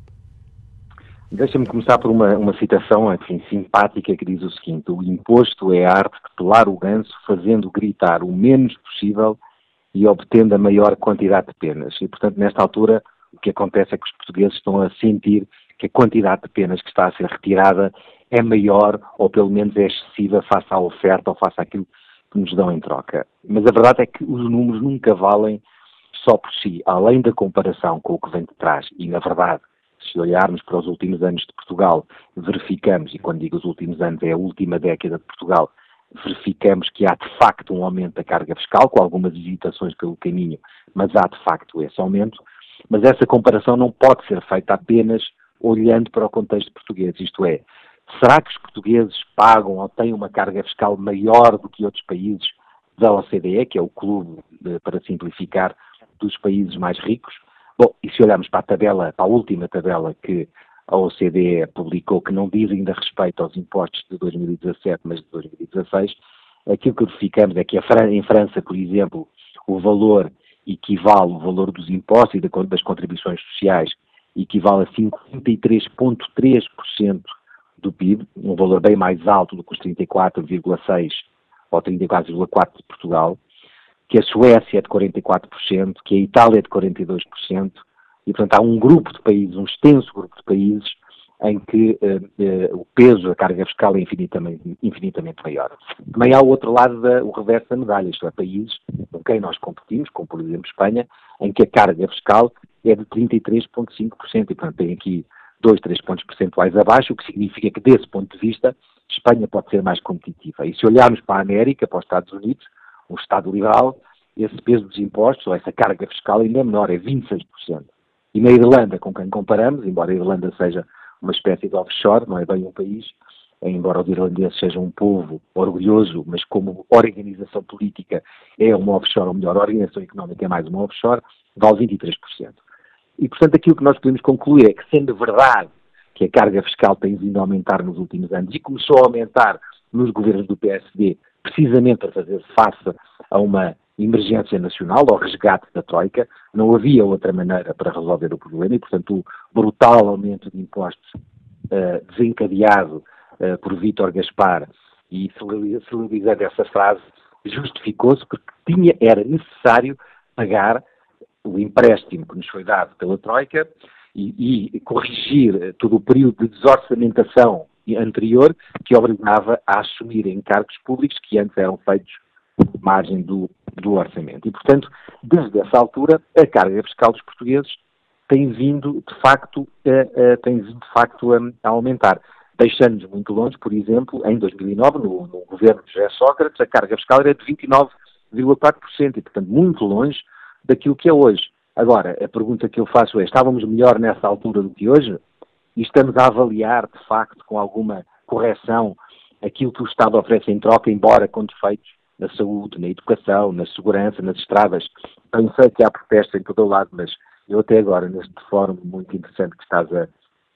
Deixa-me começar por uma, uma citação enfim, simpática que diz o seguinte: O imposto é a arte de pelar o ganso, fazendo gritar o menos possível e obtendo a maior quantidade de penas. E, portanto, nesta altura, o que acontece é que os portugueses estão a sentir que a quantidade de penas que está a ser retirada é maior ou pelo menos é excessiva face à oferta ou face àquilo que nos dão em troca. Mas a verdade é que os números nunca valem só por si, além da comparação com o que vem de trás. E, na verdade, se olharmos para os últimos anos de Portugal, verificamos, e quando digo os últimos anos é a última década de Portugal, verificamos que há de facto um aumento da carga fiscal, com algumas hesitações pelo caminho, mas há de facto esse aumento. Mas essa comparação não pode ser feita apenas olhando para o contexto português, isto é, será que os portugueses pagam ou têm uma carga fiscal maior do que outros países da OCDE, que é o clube, para simplificar, dos países mais ricos? Bom, e se olharmos para a tabela, para a última tabela que a OCDE publicou que não diz ainda respeito aos impostos de 2017, mas de 2016, aquilo que verificamos é que em França, por exemplo, o valor equivale, o valor dos impostos e das contribuições sociais equivale a 53,3% do PIB, um valor bem mais alto do que os 34,6% ou 34,4% de Portugal, que a Suécia é de 44%, que a Itália é de 42%, e, portanto, há um grupo de países, um extenso grupo de países, em que uh, uh, o peso da carga fiscal é infinitamente, infinitamente maior. Também há o outro lado, da, o reverso da medalha, isto é, países com quem nós competimos, como por exemplo Espanha, em que a carga fiscal é de 33,5%, e portanto tem aqui 2, 3 pontos percentuais abaixo, o que significa que desse ponto de vista Espanha pode ser mais competitiva. E se olharmos para a América, para os Estados Unidos, um Estado liberal, esse peso dos impostos, ou essa carga fiscal ainda é menor, é 26%. E na Irlanda, com quem comparamos, embora a Irlanda seja uma espécie de offshore, não é bem um país, embora os irlandeses sejam um povo orgulhoso, mas como organização política é uma offshore, ou melhor, organização económica é mais uma offshore, vale 23%. E, portanto, aquilo que nós podemos concluir é que, sendo verdade que a carga fiscal tem vindo a aumentar nos últimos anos e começou a aumentar nos governos do PSD, precisamente para fazer face a uma emergência nacional, ao resgate da Troika, não havia outra maneira para resolver o problema e, portanto, o brutal aumento de impostos uh, desencadeado uh, por Vítor Gaspar e celebrizando essa frase, justificou-se porque tinha, era necessário pagar o empréstimo que nos foi dado pela Troika e, e corrigir todo o período de desorçamentação anterior que obrigava a assumir encargos públicos que antes eram feitos margem do, do orçamento. E, portanto, desde essa altura, a carga fiscal dos portugueses tem vindo, de facto, a, a tem vindo, de facto a, a aumentar. Deixando-nos muito longe, por exemplo, em 2009, no, no governo de José Sócrates, a carga fiscal era de 29,4%, e, portanto, muito longe daquilo que é hoje. Agora, a pergunta que eu faço é: estávamos melhor nessa altura do que hoje? E estamos a avaliar, de facto, com alguma correção, aquilo que o Estado oferece em troca, embora com defeitos na saúde, na educação, na segurança, nas estradas. Eu sei que há protestos em todo o lado, mas eu até agora, neste fórum muito interessante que estás a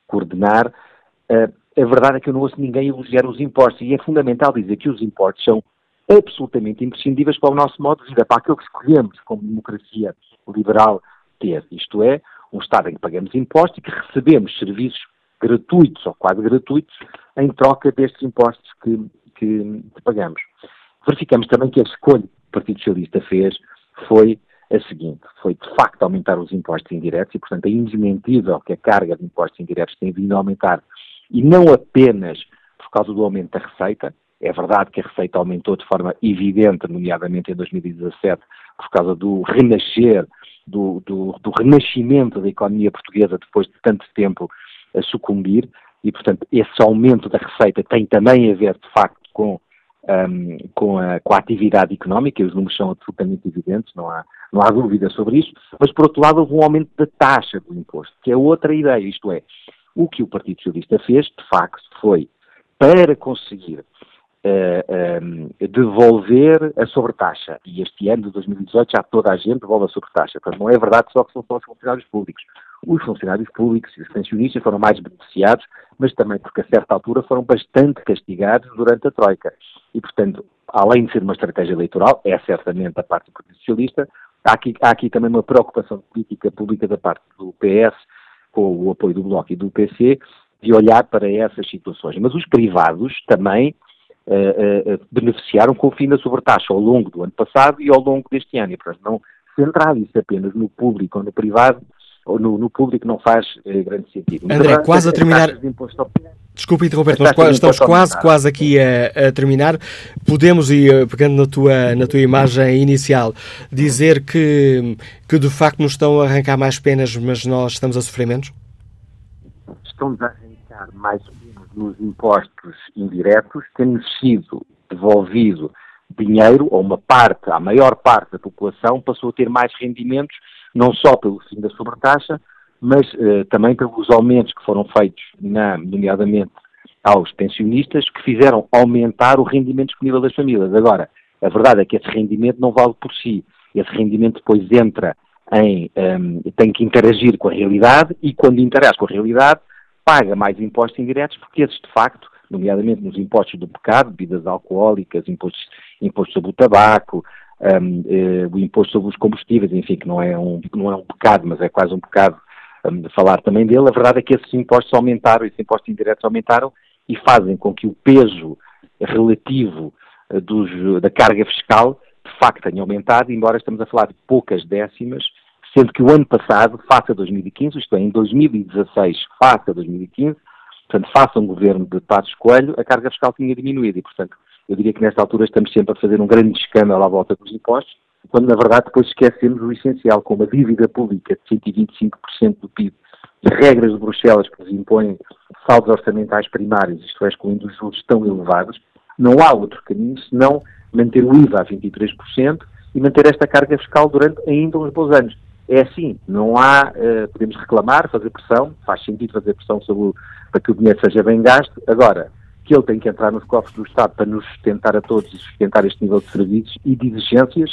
coordenar, uh, a verdade é que eu não ouço ninguém elogiar os impostos e é fundamental dizer que os impostos são absolutamente imprescindíveis para o nosso modo de vida, para aquilo que escolhemos como democracia liberal ter. Isto é, um Estado em que pagamos impostos e que recebemos serviços gratuitos ou quase gratuitos em troca destes impostos que, que, que pagamos. Verificamos também que a escolha que o Partido Socialista fez foi a seguinte, foi de facto aumentar os impostos indiretos e, portanto, é indesmentível que a carga de impostos indiretos tem vindo a aumentar e não apenas por causa do aumento da receita, é verdade que a receita aumentou de forma evidente, nomeadamente em 2017, por causa do renascer, do, do, do renascimento da economia portuguesa depois de tanto tempo a sucumbir, e, portanto, esse aumento da receita tem também a ver, de facto, com, um, com, a, com a atividade económica, e os números são absolutamente evidentes, não há, não há dúvida sobre isso, mas, por outro lado, houve um aumento da taxa do imposto, que é outra ideia, isto é, o que o Partido Socialista fez, de facto, foi para conseguir uh, devolver a sobretaxa. E este ano de 2018 já toda a gente devolve a sobretaxa. Portanto, não é verdade só que são só os funcionários públicos. Os funcionários públicos e os pensionistas foram mais beneficiados, mas também porque a certa altura foram bastante castigados durante a Troika. E, portanto, além de ser uma estratégia eleitoral, é certamente a parte do Partido Socialista, há aqui, há aqui também uma preocupação política pública da parte do PS, com o apoio do Bloco e do PC, de olhar para essas situações. Mas os privados também beneficiaram com o fim da sobretaxa ao longo do ano passado e ao longo deste ano. E, portanto, não centrar isso apenas no público ou no privado, ou no, no público não faz grande sentido. André, quase a terminar. Desculpa interromper, nós quase, estamos quase, quase aqui a, a, terminar. Podemos, e pegando na tua, na tua imagem inicial, dizer que, que de facto nos estão a arrancar mais penas, mas nós estamos a sofrer menos? Estamos a arrancar mais nos impostos indiretos, tendo sido devolvido dinheiro, ou uma parte, a maior parte da população, passou a ter mais rendimentos, não só pelo fim da sobretaxa, mas eh, também pelos aumentos que foram feitos, na, nomeadamente aos pensionistas, que fizeram aumentar o rendimento disponível das famílias. Agora, a verdade é que esse rendimento não vale por si. Esse rendimento depois entra em. Um, ehm, tem que interagir com a realidade e, quando interage com a realidade, paga mais impostos indiretos, porque esses, de facto, nomeadamente nos impostos do pecado, bebidas alcoólicas, impostos, impostos sobre o tabaco, um, eh, o imposto sobre os combustíveis, enfim, que não é um, não é um pecado, mas é quase um pecado um, de falar também dele, a verdade é que esses impostos aumentaram, esses impostos indiretos aumentaram e fazem com que o peso relativo uh, dos, da carga fiscal de facto tenha aumentado, embora estamos a falar de poucas décimas, sendo que o ano passado, face a 2015, isto é, em 2016, face a 2015, portanto, faça um governo de Passos Coelho, a carga fiscal tinha diminuído e, portanto, eu diria que nesta altura estamos sempre a fazer um grande escândalo à volta dos impostos, quando na verdade depois esquecemos o essencial, com uma dívida pública de 125% do PIB, de regras de Bruxelas que nos impõem saldos orçamentais primários, isto é, excluindo os juros tão elevados, não há outro caminho senão manter o IVA a 23% e manter esta carga fiscal durante ainda uns bons anos. É assim, não há, uh, podemos reclamar, fazer pressão, faz sentido fazer pressão sobre para que o dinheiro seja bem gasto. Agora, que ele tem que entrar nos cofres do Estado para nos sustentar a todos e sustentar este nível de serviços e de exigências,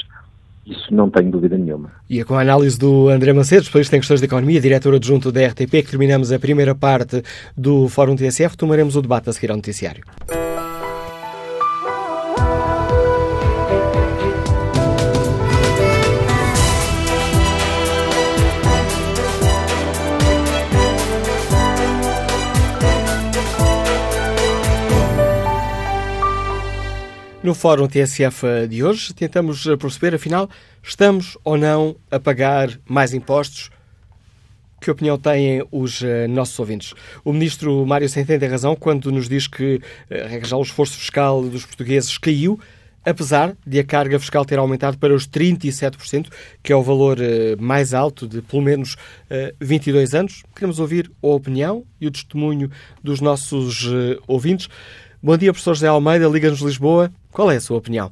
isso não tenho dúvida nenhuma. E é com a análise do André Macedo, especialista em questões de economia, diretor adjunto da RTP, que terminamos a primeira parte do Fórum TSF. Tomaremos o debate a seguir ao noticiário. No Fórum TSF de hoje, tentamos perceber, afinal, estamos ou não a pagar mais impostos? Que opinião têm os uh, nossos ouvintes? O ministro Mário Centeno tem razão quando nos diz que, já, o esforço fiscal dos portugueses caiu, apesar de a carga fiscal ter aumentado para os 37%, que é o valor uh, mais alto de pelo menos uh, 22 anos. Queremos ouvir a opinião e o testemunho dos nossos ouvintes. Bom dia, professor José Almeida, Liga-nos Lisboa. Qual é a sua opinião?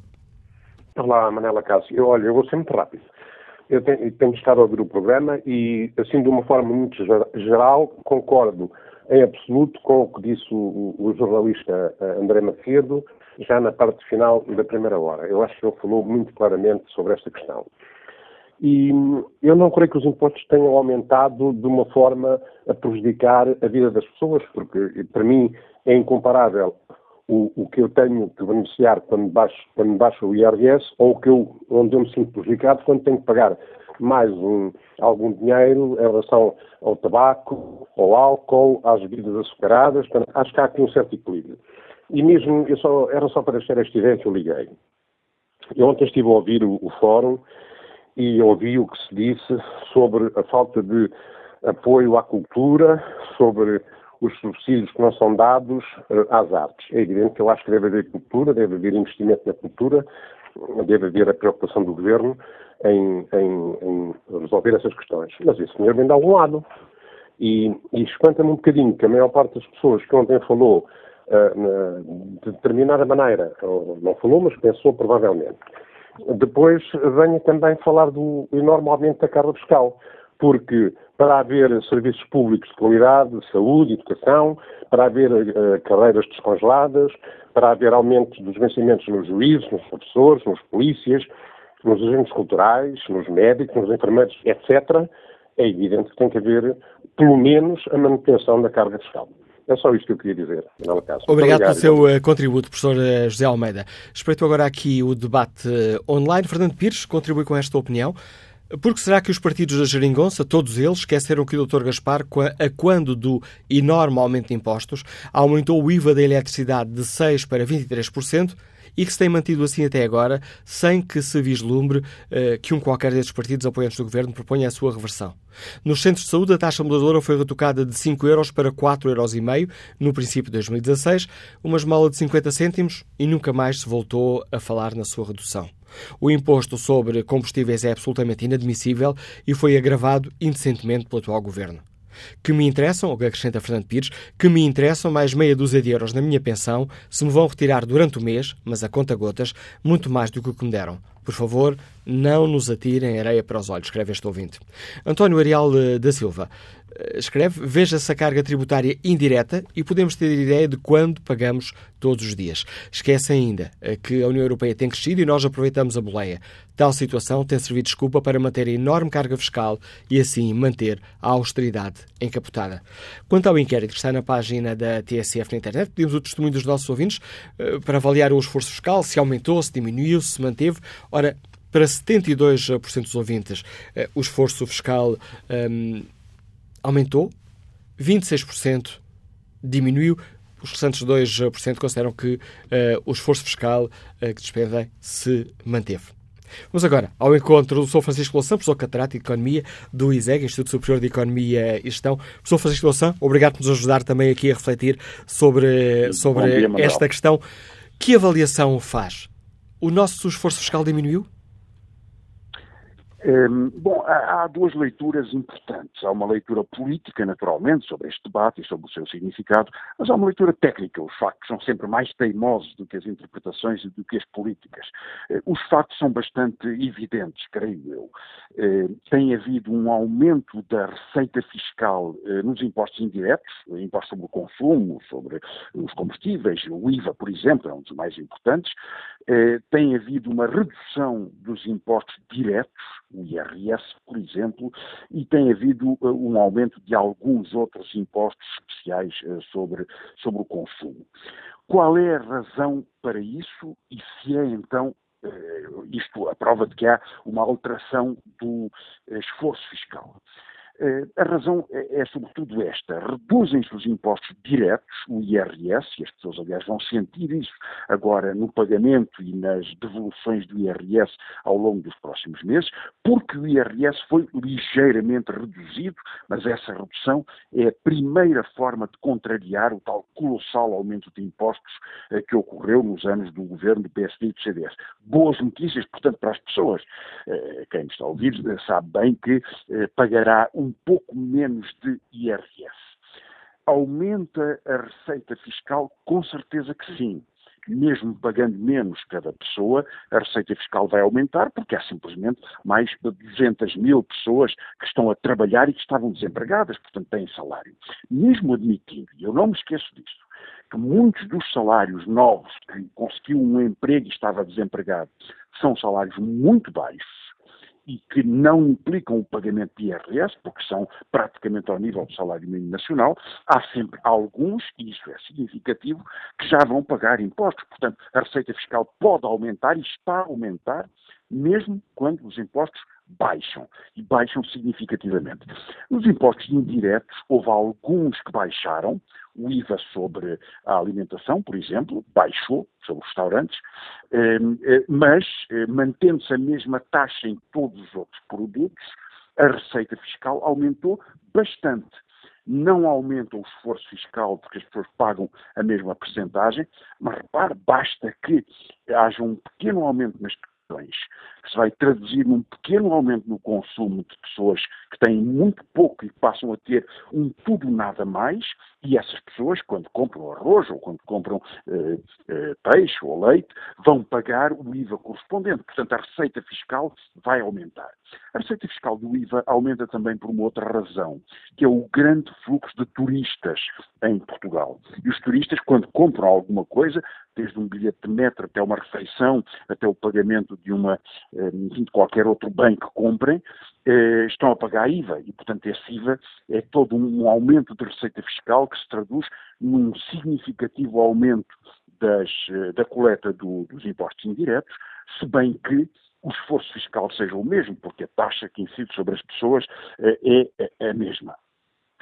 Olá, Manela Cássio. Eu, olha, eu vou ser muito rápido. Eu tenho, tenho estado a ouvir o programa e, assim, de uma forma muito geral, concordo em absoluto com o que disse o, o jornalista eh, André Macedo, já na parte final da primeira hora. Eu acho que ele falou muito claramente sobre esta questão. E eu não creio que os impostos tenham aumentado de uma forma a prejudicar a vida das pessoas, porque para mim é incomparável o, o que eu tenho que beneficiar quando baixo, quando baixo o IRS ou o que eu, onde eu me sinto prejudicado quando tenho que pagar mais um, algum dinheiro em relação ao tabaco, ao álcool, às bebidas açucaradas. Portanto, acho que há aqui um certo equilíbrio. E mesmo, eu só, era só para deixar esta ideia que eu liguei. Eu ontem estive a ouvir o, o fórum e ouvi o que se disse sobre a falta de apoio à cultura, sobre os subsídios que não são dados uh, às artes. É evidente que eu acho que deve haver cultura, deve haver investimento na cultura, deve haver a preocupação do governo em, em, em resolver essas questões. Mas esse dinheiro vem de algum lado. E, e espanta-me um bocadinho que a maior parte das pessoas que ontem falou uh, de determinada maneira, não falou, mas pensou provavelmente, depois venha também falar do enorme aumento da carga fiscal porque para haver serviços públicos de qualidade, de saúde, educação, para haver uh, carreiras descongeladas, para haver aumento dos vencimentos nos juízes, nos professores, nos polícias, nos agentes culturais, nos médicos, nos enfermeiros, etc., é evidente que tem que haver, pelo menos, a manutenção da carga fiscal. É só isto que eu queria dizer. Obrigado, Obrigado pelo seu uh, contributo, professor uh, José Almeida. Espreito agora aqui o debate online. Fernando Pires contribui com esta opinião. Porque será que os partidos da Geringonça, todos eles, esqueceram que o Dr. Gaspar, a quando do enorme aumento de impostos, aumentou o IVA da eletricidade de 6% para 23%, e que se tem mantido assim até agora, sem que se vislumbre uh, que um qualquer destes partidos apoiantes do governo proponha a sua reversão. Nos centros de saúde, a taxa moderadora foi retocada de 5 euros para 4,5 euros no princípio de 2016, uma esmola de 50 cêntimos, e nunca mais se voltou a falar na sua redução. O imposto sobre combustíveis é absolutamente inadmissível e foi agravado indecentemente pelo atual governo que me interessam, que acrescenta Fernando Pires, que me interessam mais meia dúzia de euros na minha pensão se me vão retirar durante o mês, mas a conta gotas, muito mais do que o que me deram. Por favor, não nos atirem areia para os olhos, escreve este ouvinte. António Arial eh, da Silva escreve: Veja-se a carga tributária indireta e podemos ter ideia de quando pagamos todos os dias. Esquece ainda eh, que a União Europeia tem crescido e nós aproveitamos a boleia. Tal situação tem servido de desculpa para manter a enorme carga fiscal e assim manter a austeridade encapotada. Quanto ao inquérito que está na página da TSF na internet, pedimos o testemunho dos nossos ouvintes para avaliar o esforço fiscal, se aumentou, se diminuiu, se manteve. Ora, para 72% dos ouvintes, eh, o esforço fiscal um, aumentou, 26% diminuiu, os restantes 2% consideram que uh, o esforço fiscal uh, que despendem se manteve. Vamos agora ao encontro do Sr. Francisco Louçã, professor catedrático de Economia do ISEG, Instituto Superior de Economia e Gestão. Professor Francisco Louçã, obrigado por nos ajudar também aqui a refletir sobre, sobre dia, esta questão. Que avaliação faz? O nosso esforço fiscal diminuiu? Um, bom, há, há, duas leituras importantes. Há uma leitura política, naturalmente, sobre este debate e sobre o seu significado, mas há uma leitura técnica. Os factos são sempre mais teimosos do que as interpretações e do que as políticas. Uh, os factos são bastante evidentes, creio eu. Uh, tem havido um aumento da receita fiscal uh, nos impostos indiretos, impostos sobre o consumo, sobre os combustíveis, o IVA, por exemplo, é um dos mais importantes. tem havido uma redução dos impostos diretos, o IRS, por exemplo, e tem havido uh, um aumento de alguns outros impostos especiais uh, sobre, sobre o consumo. Qual é a razão para isso e se é então uh, isto a prova de que há uma alteração do esforço fiscal? Eh, a razão é, é, sobretudo esta: reduzem-se os impostos diretos, o IRS, e as pessoas, aliás, vão sentir isso agora no pagamento e nas devoluções do IRS ao longo dos próximos meses, porque o IRS foi ligeiramente reduzido, mas essa redução é a primeira forma de contrariar o tal colossal aumento de impostos eh, que ocorreu nos anos do governo do PSD e do CDS. Boas notícias, portanto, para as pessoas. Eh, quem me está a ouvir sabe bem que pagará um pouco menos de IRS. Aumenta a receita fiscal? Com certeza que sim. Mesmo pagando menos cada pessoa, a receita fiscal vai aumentar, porque há simplesmente mais de 200 mil pessoas que estão a trabalhar e que estavam desempregadas, portanto têm salário. Mesmo admitindo, e eu não me esqueço disso, que muitos dos salários novos, quem conseguiu um emprego e estava desempregado, são salários muito baixos, e que não implicam o pagamento de IRS, porque são praticamente ao nível do salário mínimo nacional, há sempre alguns, e isso é significativo, que já vão pagar impostos. Portanto, a receita fiscal pode aumentar e está a aumentar, mesmo quando os impostos baixam, e baixam significativamente. Nos impostos indiretos, houve alguns que baixaram, o IVA sobre a alimentação, por exemplo, baixou, sobre os restaurantes, ehm, eh, mas eh, mantendo-se a mesma taxa em todos os outros produtos, a receita fiscal aumentou bastante. Não aumenta o esforço fiscal porque as pessoas pagam a mesma percentagem, mas repare, basta que haja um pequeno aumento nas que se vai traduzir num pequeno aumento no consumo de pessoas que têm muito pouco e passam a ter um tudo nada mais, e essas pessoas, quando compram arroz ou quando compram eh, eh, peixe ou leite, vão pagar o IVA correspondente. Portanto, a receita fiscal vai aumentar. A receita fiscal do IVA aumenta também por uma outra razão, que é o grande fluxo de turistas em Portugal. E os turistas, quando compram alguma coisa, desde um bilhete de metro até uma refeição, até o pagamento de uma, eh, de qualquer outro bem que comprem, eh, estão a pagar IVA e, portanto, esse IVA é todo um aumento de receita fiscal que se traduz num significativo aumento das, eh, da coleta do, dos impostos indiretos, se bem que o esforço fiscal seja o mesmo, porque a taxa que incide sobre as pessoas é, é a mesma.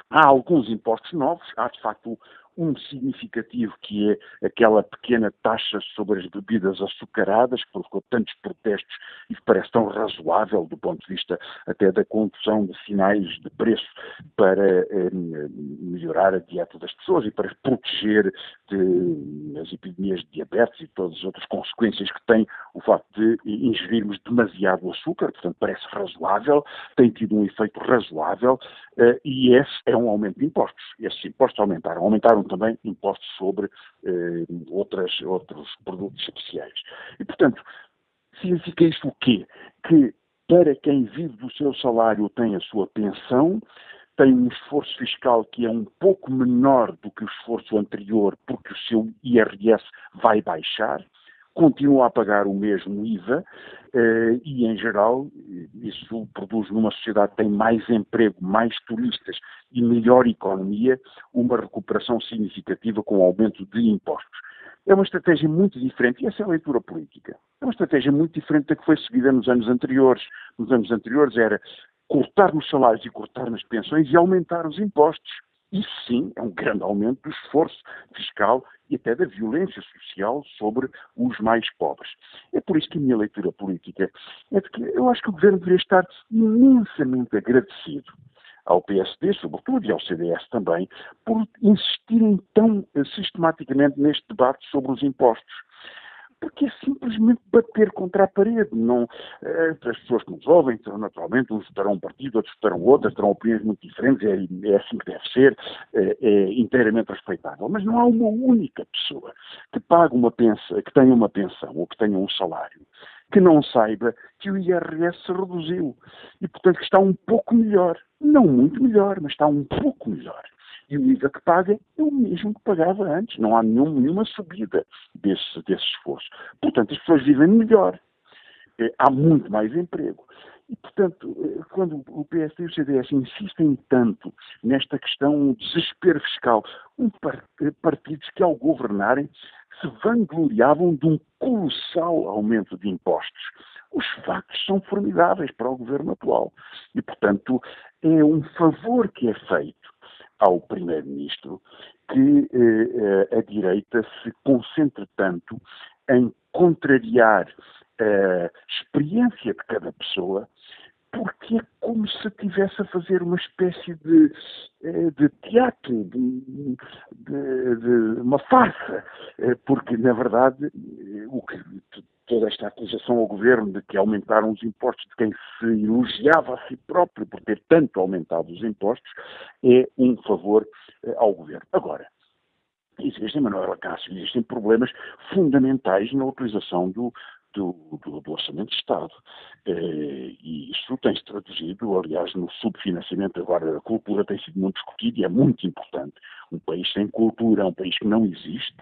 Há alguns impostos novos, há de facto um significativo que é aquela pequena taxa sobre as bebidas açucaradas, que provocou tantos protestos e que parece tão razoável do ponto de vista até da condução de sinais de preço para eh, melhorar a dieta das pessoas e para proteger de, as epidemias de diabetes e todas as outras consequências que tem o facto de ingerirmos demasiado açúcar, portanto parece razoável, tem tido um efeito razoável eh, e esse é um aumento de impostos. Esses impostos aumentaram, aumentaram também impostos sobre eh, outras, outros produtos especiais. E, portanto, significa isto o quê? Que para quem vive do seu salário tem a sua pensão, tem um esforço fiscal que é um pouco menor do que o esforço anterior, porque o seu IRS vai baixar, continua a pagar o mesmo IVA eh, e, em geral, isso produz numa sociedade que tem mais emprego, mais turistas e melhor economia, uma recuperação significativa com o aumento de impostos. É uma estratégia muito diferente, e essa é a leitura política. É uma estratégia muito diferente da que foi seguida nos anos anteriores. Nos anos anteriores era cortar nos salários e cortar nas pensões e aumentar os impostos. Isso sim é um grande aumento do esforço fiscal e até da violência social sobre os mais pobres. É por isso que a minha leitura política é de que eu acho que o governo deveria estar imensamente agradecido ao PSD, sobretudo, e ao CDS também, por insistirem tão eh, sistematicamente neste debate sobre os impostos porque é simplesmente bater contra a parede. Não, é, as pessoas que nos ouvem, então, naturalmente, uns votarão um partido, outros votarão outro, terão opiniões muito diferentes, é, é assim que deve ser, é, é, inteiramente respeitável. Mas não há uma única pessoa que pague uma pensão, que tenha uma pensão ou que tenha um salário, que não saiba que o IRS se reduziu e, portanto, que está um pouco melhor. Não muito melhor, mas está um pouco melhor e o IVA que paga é o mesmo que pagava antes. Não há nenhum, nenhuma subida desse, desse esforço. Portanto, as pessoas vivem melhor. É, há muito mais emprego. E, portanto, eh, quando o PSD e o CDS insistem tanto nesta questão do desespero fiscal, um eh, partidos que, ao governarem, se vangloriavam de um colossal aumento de impostos. Os factos são formidáveis para o governo atual. E, portanto, é um favor que é feito ao Primeiro-Ministro que eh, a direita se concentre tanto em contrariar a experiência de cada pessoa, porque é como se estivesse a fazer uma espécie de, eh, de teatro, de, de, de, uma farsa, eh, porque, na verdade, o que toda esta acusação ao governo de que aumentaram os impostos de quem se elogiava a si próprio por ter tanto aumentado os impostos é um favor eh, ao governo. Agora, existem, Manuela Cássio, existem problemas fundamentais na utilização do, do, do, do, Orçamento de Estado. Eh, e isso tem-se traduzido, aliás, no subfinanciamento agora da cultura tem sido muito discutido e é muito importante. Um país sem cultura é um país que não existe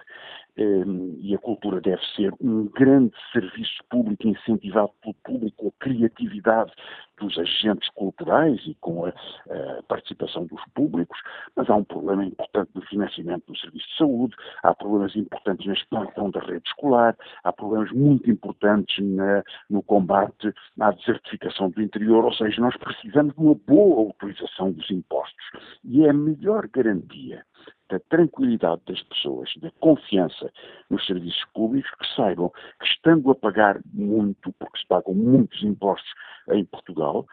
e a cultura deve ser um grande serviço público incentivado pelo público, a criatividade dos agentes culturais e com a, a, participação dos públicos, mas há um problema importante no financiamento do serviço de saúde, há problemas importantes na expansão da rede escolar, há problemas muito importantes na, no combate à desertificação do interior, ou seja, nós precisamos de uma boa utilização dos impostos. E é a melhor garantia da tranquilidade das pessoas, da confiança nos serviços públicos, que saibam que estando a pagar muito, porque se pagam muitos impostos em Portugal, eh,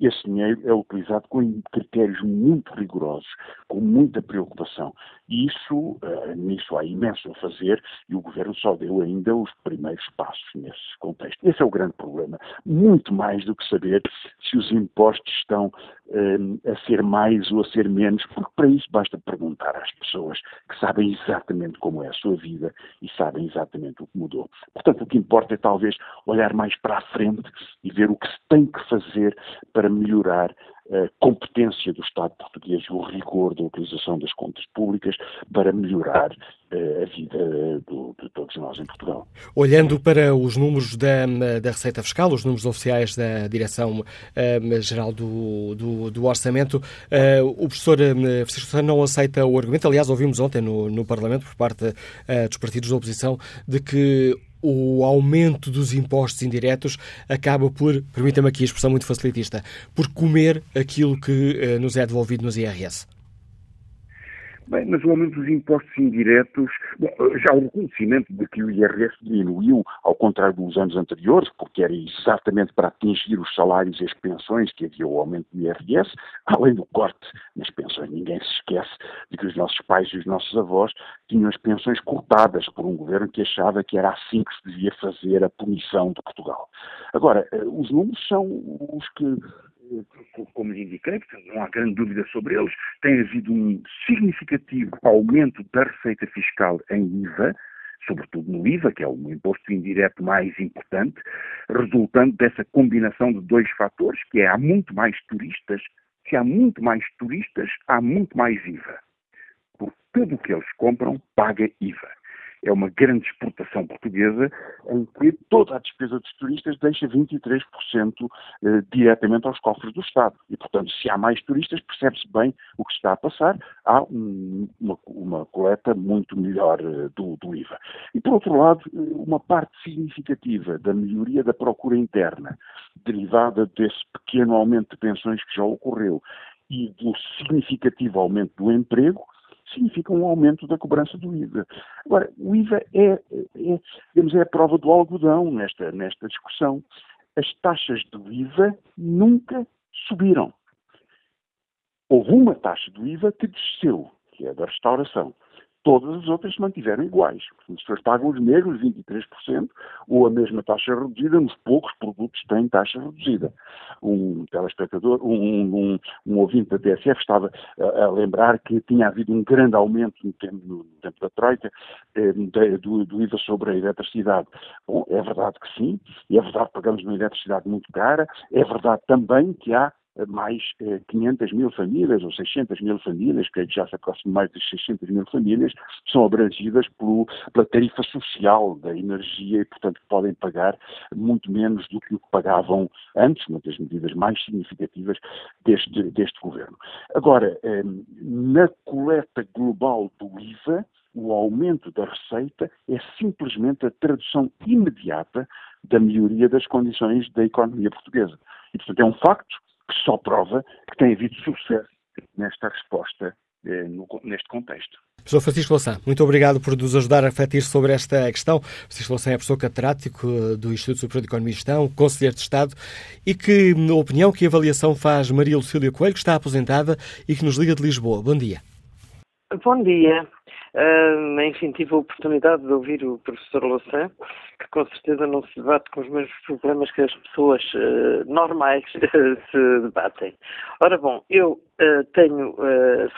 esse dinheiro é utilizado com critérios muito rigorosos, com muita preocupação. E isso, eh, nisso há imenso a fazer e o Governo só deu ainda os primeiros passos nesse contexto. Esse é o grande problema. Muito mais do que saber se os impostos estão eh, a ser mais ou a ser menos, porque para isso basta perguntar às pessoas que sabem exatamente como é a sua vida e sabem exatamente o que mudou. Portanto, o que importa é talvez olhar mais para a frente e ver o que se tem que fazer para melhorar a competência do Estado português e o rigor da utilização das contas públicas para melhorar uh, a vida do, de todos nós em Portugal. Olhando para os números da, da Receita Fiscal, os números oficiais da Direção-Geral do, do, do, Orçamento, o professor Francisco não aceita o argumento, aliás, ouvimos ontem no, no Parlamento, por parte dos partidos da oposição, de que o aumento dos impostos indiretos acaba por, permita-me aqui a expressão muito facilitista, por comer aquilo que eh, nos é devolvido nos IRS. Bem, mas o aumento dos impostos indiretos, bom, já o reconhecimento de que o IRS diminuiu, ao contrário dos anos anteriores, porque era exatamente para atingir os salários e as pensões que havia o aumento do IRS, além do corte nas pensões. Ninguém se esquece de que os nossos pais e os nossos avós tinham as pensões cortadas por um governo que achava que era assim que se devia fazer a punição de Portugal. Agora, eh, os números são os que como lhe indiquei, portanto, não há grande dúvida sobre eles, tem havido um significativo aumento da receita fiscal em IVA, sobretudo no IVA, que é o imposto indireto mais importante, resultando dessa combinação de dois fatores, que é há muito mais turistas, se há muito mais turistas, há muito mais IVA. Por tudo o que eles compram, paga IVA é uma grande exportação portuguesa em que toda a despesa dos turistas deixa 23% eh, diretamente aos cofres do Estado. E, portanto, se há mais turistas, percebe-se bem o que está a passar, há um, uma, uma, coleta muito melhor eh, do, do, IVA. E, por outro lado, eh, uma parte significativa da melhoria da procura interna, derivada desse pequeno aumento de pensões que já ocorreu, e do significativo aumento do emprego, significa um aumento da cobrança do IVA. Agora, o IVA é, é, digamos, é a prova do algodão nesta, nesta discussão. As taxas do IVA nunca subiram. Houve uma taxa do IVA que desceu, que é a da restauração todas as outras se mantiveram iguais. As pessoas pagam os mesmos 23% ou a mesma taxa reduzida nos poucos produtos têm taxa reduzida. Um telespectador, um, um, um ouvinte da TSF estava a, a, lembrar que tinha havido um grande aumento no tempo, no tempo da Troika eh, do, do, IVA sobre a eletricidade. Bom, é verdade que sim, é verdade que pagamos uma eletricidade muito cara, é verdade também que há mais eh, 500 mil famílias ou 600 mil famílias, que já se aproxima mais de 600 mil famílias, são abrangidas pelo, pela tarifa social da energia e, portanto, podem pagar muito menos do que o que pagavam antes, uma das medidas mais significativas deste, deste governo. Agora, eh, na coleta global do IVA, o aumento da receita é simplesmente a tradução imediata da melhoria das condições da economia portuguesa. E, portanto, é um facto que só prova que tem havido sucesso nesta resposta eh, no, neste contexto. Professor Francisco Louçã, muito obrigado por nos ajudar a refletir sobre esta questão. Francisco Louçã é professor catedrático eh, do Instituto Superior de Economia e Gestão, conselheiro de Estado, e que, na opinião, que avaliação faz Maria Lucília Coelho, que está aposentada e que nos liga de Lisboa. Bom dia. Bom dia. Uh, enfim, tive a oportunidade de ouvir o professor Louçã, que com certeza não se debate com os mesmos problemas que as pessoas uh, normais se debatem. Ora bom, eu uh, tenho,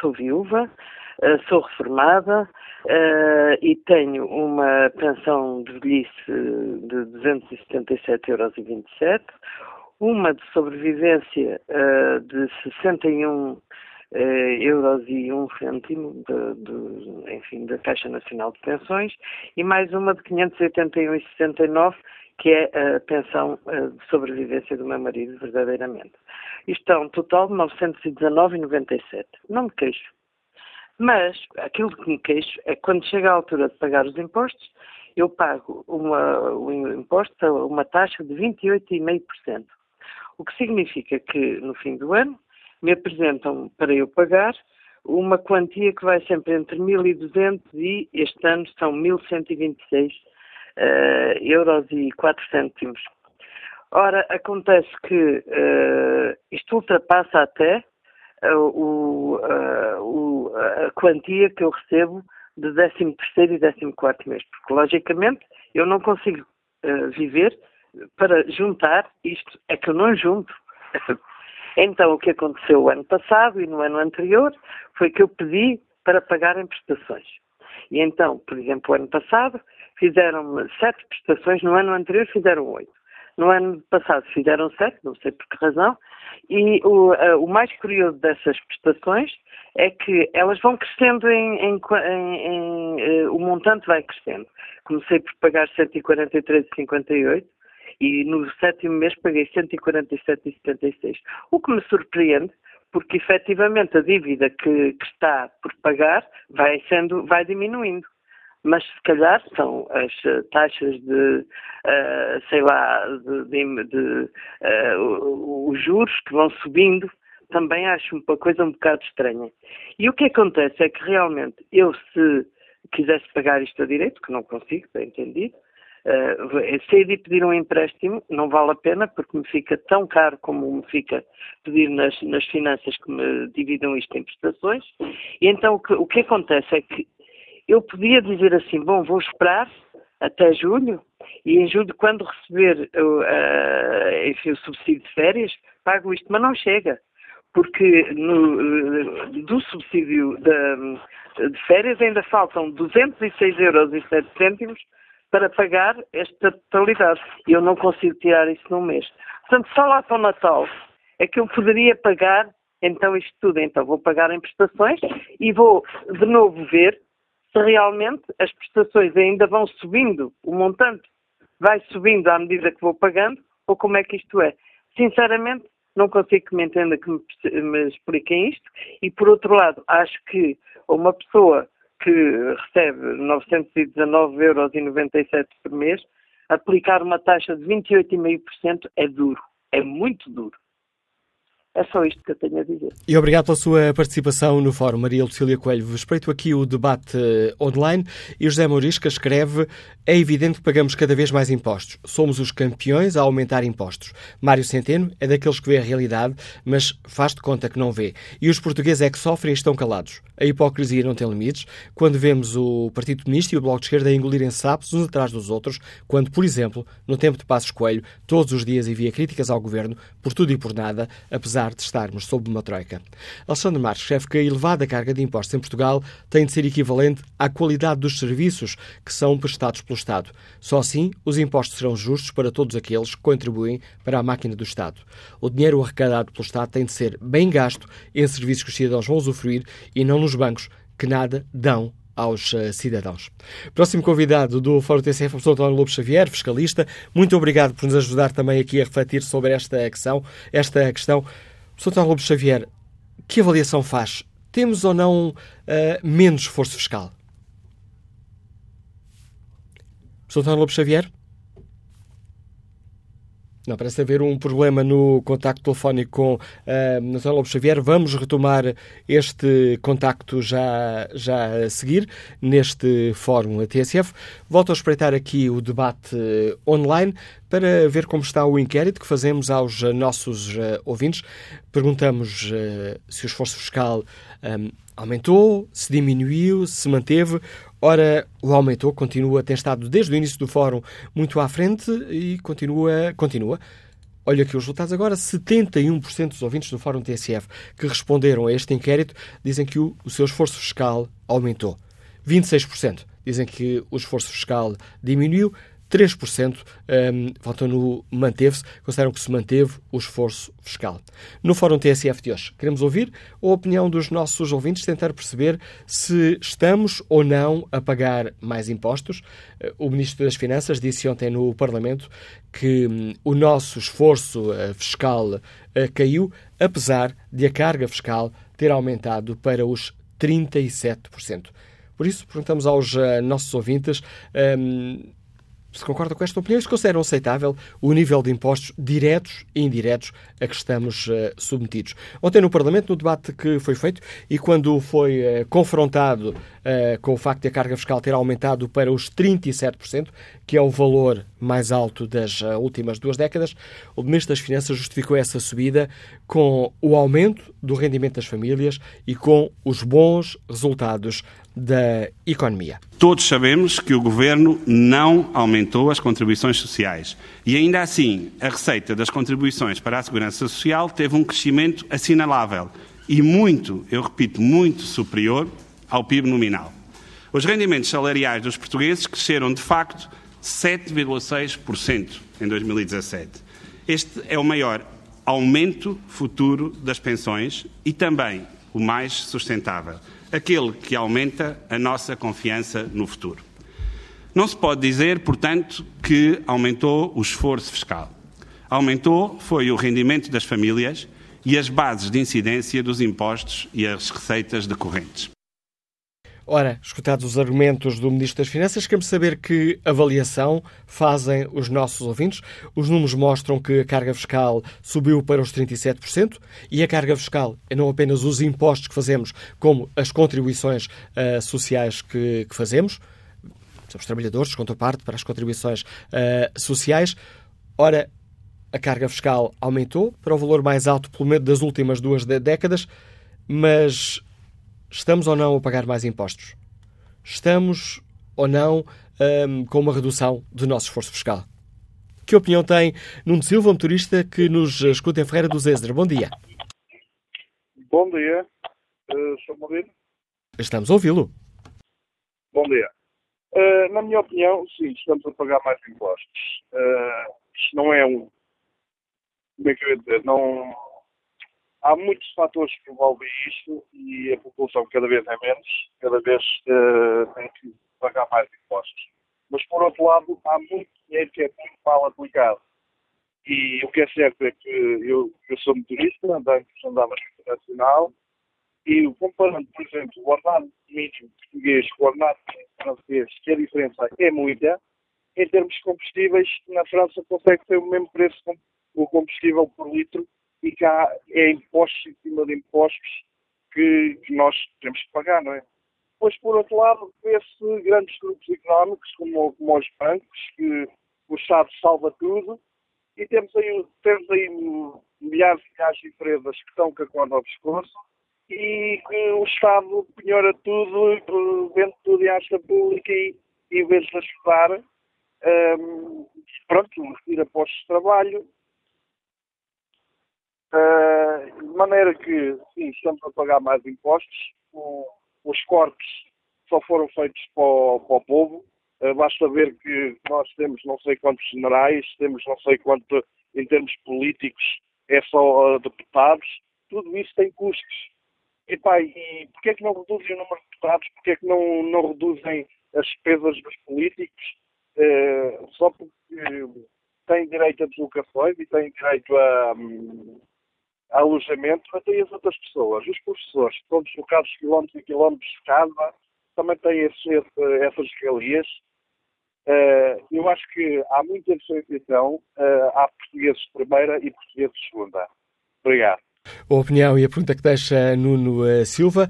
sou viúva, sou reformada e tenho uma pensão de velhice de 277,27 euros, uma de sobrevivência de 61 eh, euros e um cêntimo de, de, enfim, da Caixa Nacional de Pensões e mais uma de 581,69 que é a pensão eh, de sobrevivência do meu marido, verdadeiramente. Isto é um total de 919,97. Não me queixo. Mas aquilo que me queixo é que quando chega a altura de pagar os impostos, eu pago uma, um imposto, uma taxa de 28,5%. O que significa que no fim do ano me apresentam para eu pagar uma quantia que vai sempre entre 1.200 e este ano são 1.126 uh, eh, euros e 4 cêntimos. Ora, acontece que uh, isto ultrapassa até uh, o, o, a quantia que eu recebo de 13 e 14 mês, porque logicamente eu não consigo viver para juntar isto, é que eu não junto. Então, o que aconteceu o ano passado e no ano anterior foi que eu pedi para pagar em prestações. E então, por exemplo, o ano passado fizeram sete prestações, no ano anterior fizeram oito. No ano passado fizeram sete, não sei por que razão, e o, uh, o mais curioso dessas prestações é que elas vão crescendo em, em, em, em uh, o montante vai crescendo. Comecei por pagar 143,58 e no sétimo mês paguei 147,76. O que me surpreende, porque efetivamente a dívida que, que, está por pagar vai, sendo, vai diminuindo. Mas se calhar são as uh, taxas de, uh, sei lá, de, de, de uh, os juros que vão subindo, também acho uma coisa um bocado estranha. E o que acontece é que realmente eu, se quisesse pagar isto a direito, que não consigo, bem entendido, Uh, se de pedir um empréstimo, não vale a pena, porque me fica tão caro como me fica pedir nas, nas finanças que me dividam isto em prestações. E então o que, o que acontece é que eu podia dizer assim: bom, vou esperar até julho, e em julho, quando receber uh, enfim, o subsídio de férias, pago isto, mas não chega. Porque no, do subsídio de, de férias ainda faltam 206,07 euros para pagar esta totalidade. Eu não consigo tirar isso num mês. Portanto, só lá para o Natal é que eu poderia pagar então isto tudo. Então vou pagar em prestações e vou de novo ver se realmente as prestações ainda vão subindo, o montante vai subindo à medida que vou pagando, ou como é que isto é. Sinceramente, não consigo que me entenda que me, me expliquem isto, e por outro lado, acho que uma pessoa que recebe 919,97 euros por mês, aplicar uma taxa de 28,5% é duro, é muito duro. É só isto que eu tenho a dizer. E obrigado pela sua participação no Fórum. Maria Lucília Coelho, espreito aqui o debate eh, online e José Mourisca escreve é evidente que pagamos cada vez mais impostos. Somos os campeões a aumentar impostos. Mário Centeno é daqueles que vê a realidade, mas faz de conta que não vê. E os portugueses é que sofrem e estão calados. A hipocrisia não tem limites. Quando vemos o Partido Comunista e o Bloco de Esquerda engolirem sapos uns atrás dos outros, quando, por exemplo, no tempo de Passos Coelho, todos os dias havia críticas ao governo por tudo e por nada, apesar apesar de estarmos sob uma troika. Alexandre Marques escreve que a elevada carga de impostos em Portugal tem de ser equivalente à qualidade dos serviços que são prestados pelo Estado. Só assim os impostos serão justos para todos aqueles que contribuem para a máquina do Estado. O dinheiro arrecadado pelo Estado tem de ser bem gasto em serviços que os cidadãos vão usufruir e não nos bancos que nada dão aos uh, cidadãos. Próximo convidado do Fórum TCF, o professor António Lobo Xavier, fiscalista. Muito obrigado por nos ajudar também aqui a refletir sobre esta questão. Esta questão. Sr. Lobo Xavier, que avaliação faz? Temos ou não uh, menos esforço fiscal? Sr. Lobo Xavier? Não, parece haver um problema no contacto telefónico com uh, Natália Lobo Xavier. Vamos retomar este contacto já, já a seguir, neste fórum a TSF. Volto a espreitar aqui o debate online para ver como está o inquérito que fazemos aos nossos uh, ouvintes. Perguntamos uh, se o esforço fiscal um, aumentou, se diminuiu, se manteve Ora, o aumentou, continua, tem estado desde o início do fórum muito à frente e continua. continua. Olha aqui os resultados agora: 71% dos ouvintes do Fórum TSF que responderam a este inquérito dizem que o, o seu esforço fiscal aumentou. 26% dizem que o esforço fiscal diminuiu. 3% um, votam no manteve-se, consideram que se manteve o esforço fiscal. No Fórum TSF de hoje, queremos ouvir a opinião dos nossos ouvintes, tentar perceber se estamos ou não a pagar mais impostos. O Ministro das Finanças disse ontem no Parlamento que um, o nosso esforço uh, fiscal uh, caiu, apesar de a carga fiscal ter aumentado para os 37%. Por isso, perguntamos aos uh, nossos ouvintes. Um, se concorda com esta opinião e se consideram aceitável o nível de impostos diretos e indiretos a que estamos uh, submetidos. Ontem no Parlamento, no debate que foi feito e quando foi uh, confrontado uh, com o facto de a carga fiscal ter aumentado para os 37%, que é o valor mais alto das últimas duas décadas, o Ministro das Finanças justificou essa subida com o aumento do rendimento das famílias e com os bons resultados da economia. Todos sabemos que o governo não aumentou as contribuições sociais e, ainda assim, a receita das contribuições para a segurança social teve um crescimento assinalável e muito, eu repito, muito superior ao PIB nominal. Os rendimentos salariais dos portugueses cresceram, de facto, 7,6% em 2017. Este é o maior aumento futuro das pensões e também o mais sustentável aquele que aumenta a nossa confiança no futuro. Não se pode dizer, portanto, que aumentou o esforço fiscal. Aumentou foi o rendimento das famílias e as bases de incidência dos impostos e as receitas decorrentes. Ora, escutados os argumentos do Ministro das Finanças, queremos saber que avaliação fazem os nossos ouvintes. Os números mostram que a carga fiscal subiu para os 37% e a carga fiscal é não apenas os impostos que fazemos, como as contribuições uh, sociais que, que, fazemos. Somos trabalhadores, parte para as contribuições uh, sociais. Ora, a carga fiscal aumentou para o valor mais alto, pelo menos das últimas duas décadas, mas Estamos ou não a pagar mais impostos? Estamos ou não um, com uma redução do nosso esforço fiscal? Que opinião tem Nuno Silva, um motorista que nos escuta em Ferreira do Zezer? Bom dia. Bom dia. Uh, Estou-me a ouvir? Estamos a ouvi-lo. Bom dia. Uh, na minha opinião, sim, estamos a pagar mais impostos. Uh, isto não é um. Como é que eu ia dizer? Não, há muitos fatores que envolvem isto e a população cada vez é menos, cada vez uh, tem que pagar mais impostos. Mas, por outro lado, há muito dinheiro que é muito mal aplicado. E o que é certo é que eu, eu sou motorista, andando andava internacional, e comparando, por exemplo, o ordenado mínimo português com o ordenado mínimo francês, que a diferença é muita, em termos de combustíveis, na França consegue ter o mesmo preço o combustível por litro e cá é impostos em cima de impostos que, que nós temos que pagar, não é? Pois, por outro lado, vê-se grandes grupos económicos, como, como os bancos, que o Estado salva tudo, e temos aí, temos aí milhares e milhares de empresas que estão com a corda ao pescoço e que o Estado penhora tudo, vende tudo em acha pública e, em vez de ajudar, um, pronto, retira postos de trabalho. Uh, de maneira que, sim, estamos a pagar mais impostos. Os cortes só foram feitos para o, para o povo. Uh, basta ver que nós temos não sei quantos generais, temos não sei quanto, em termos políticos, é só uh, deputados. Tudo isso tem custos. E, pá, e porquê é que não reduzem o número de deputados? Porquê é que não, não reduzem as despesas dos políticos? Uh, só porque têm direito a deslocações e têm direito a, um, a alojamento, até as outras pessoas. Os professores que estão deslocados quilómetros e quilómetros de casa também têm esse, essas regalias. Uh, eu acho que há muita diferenciação. Uh, há portugueses de primeira e portugueses de segunda. Obrigado. A opinião e a pergunta que deixa Nuno uh, Silva.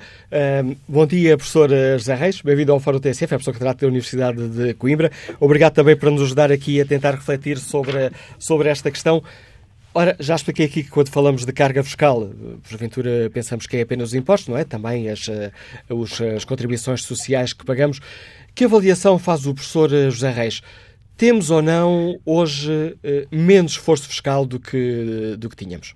Bom dia, professor José Reis. Bem-vindo ao Fórum TSF, é professor catedrático da Universidade de Coimbra. Obrigado também por nos ajudar aqui a tentar refletir sobre, sobre esta questão. Ora, já expliquei aqui que quando falamos de carga fiscal, porventura pensamos que é apenas os impostos, não é? Também as, eh, as contribuições sociais que pagamos. Que avaliação faz o professor José Reis? Temos ou não hoje menos esforço fiscal do que, do que tínhamos?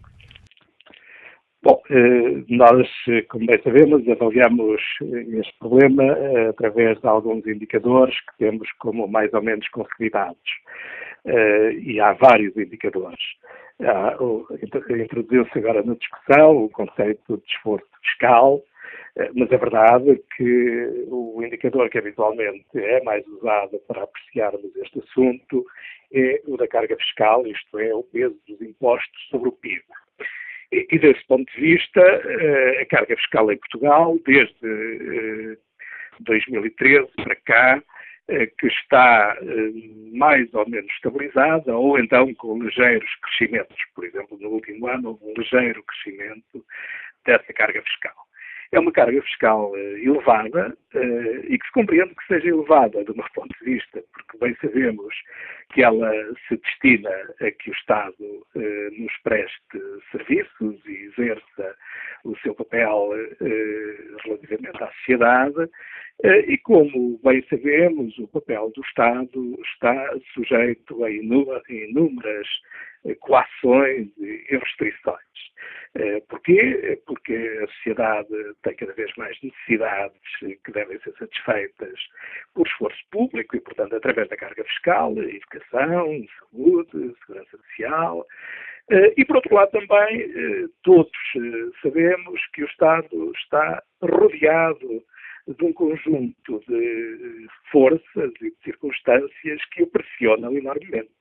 Bom, eh, nós, como bem sabemos, avaliamos este problema eh, através de alguns indicadores que temos como mais ou menos consolidados. Eh, e há vários indicadores. Introduziu-se agora na discussão o conceito de esforço fiscal, mas é verdade que o indicador que habitualmente é mais usado para apreciarmos este assunto é o da carga fiscal, isto é, o peso dos impostos sobre o PIB. E, e desse ponto de vista, eh, a carga fiscal em Portugal, desde 2013 eh, para cá, eh, que está mais ou menos estabilizada, ou então com ligeiros crescimentos. Por exemplo, no último ano houve um ligeiro crescimento dessa carga fiscal é uma carga fiscal uh, elevada uh, e que se compreende que seja elevada do meu ponto de vista, porque bem sabemos que ela se destina a que o Estado uh, nos preste serviços e exerça o seu papel relativamente à sociedade e como bem sabemos, o papel do Estado está sujeito a inúmeras coações e restrições. Eh, porquê? Porque a sociedade tem cada vez mais necessidades que devem ser satisfeitas por esforço público e, portanto, através da carga fiscal, educação, saúde, segurança social. Eh, e, por outro lado, também eh, todos sabemos que o Estado está rodeado de um conjunto de forças e de circunstâncias que o pressionam enormemente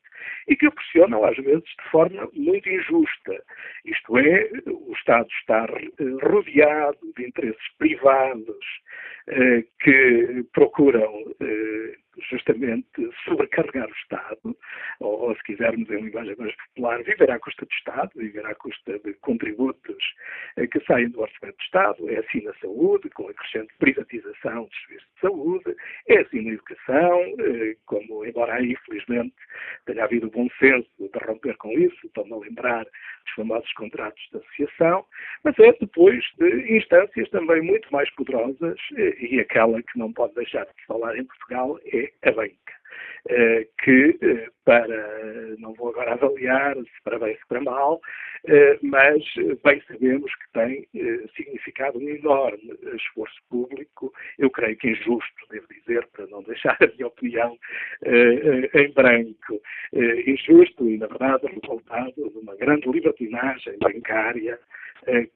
e que o pressionam, às vezes, de forma muito injusta. Isto é, o Estado está rodeado de interesses privados eh, que procuram eh, justamente sobrecarregar o Estado, ou, ou, se quisermos em linguagem mais popular, viver à custa do Estado, viver à custa de contributos eh, que saem do orçamento do Estado. É assim na saúde, com a crescente privatização dos serviços de saúde, é assim na educação, eh, como, embora aí, felizmente, tenha havido bom senso de romper com isso, estou-me a lembrar dos famosos contratos de associação, mas é depois de instâncias também muito mais poderosas, eh, e aquela que não pode deixar de falar em Portugal é a banca, eh, que eh, para, não vou agora avaliar se para bem se para mal, eh, mas bem sabemos que tem significado um enorme esforço público, eu creio que injusto, devo dizer, para não deixar a minha opinião em branco, injusto e, na verdade, resultado de uma grande libertinagem bancária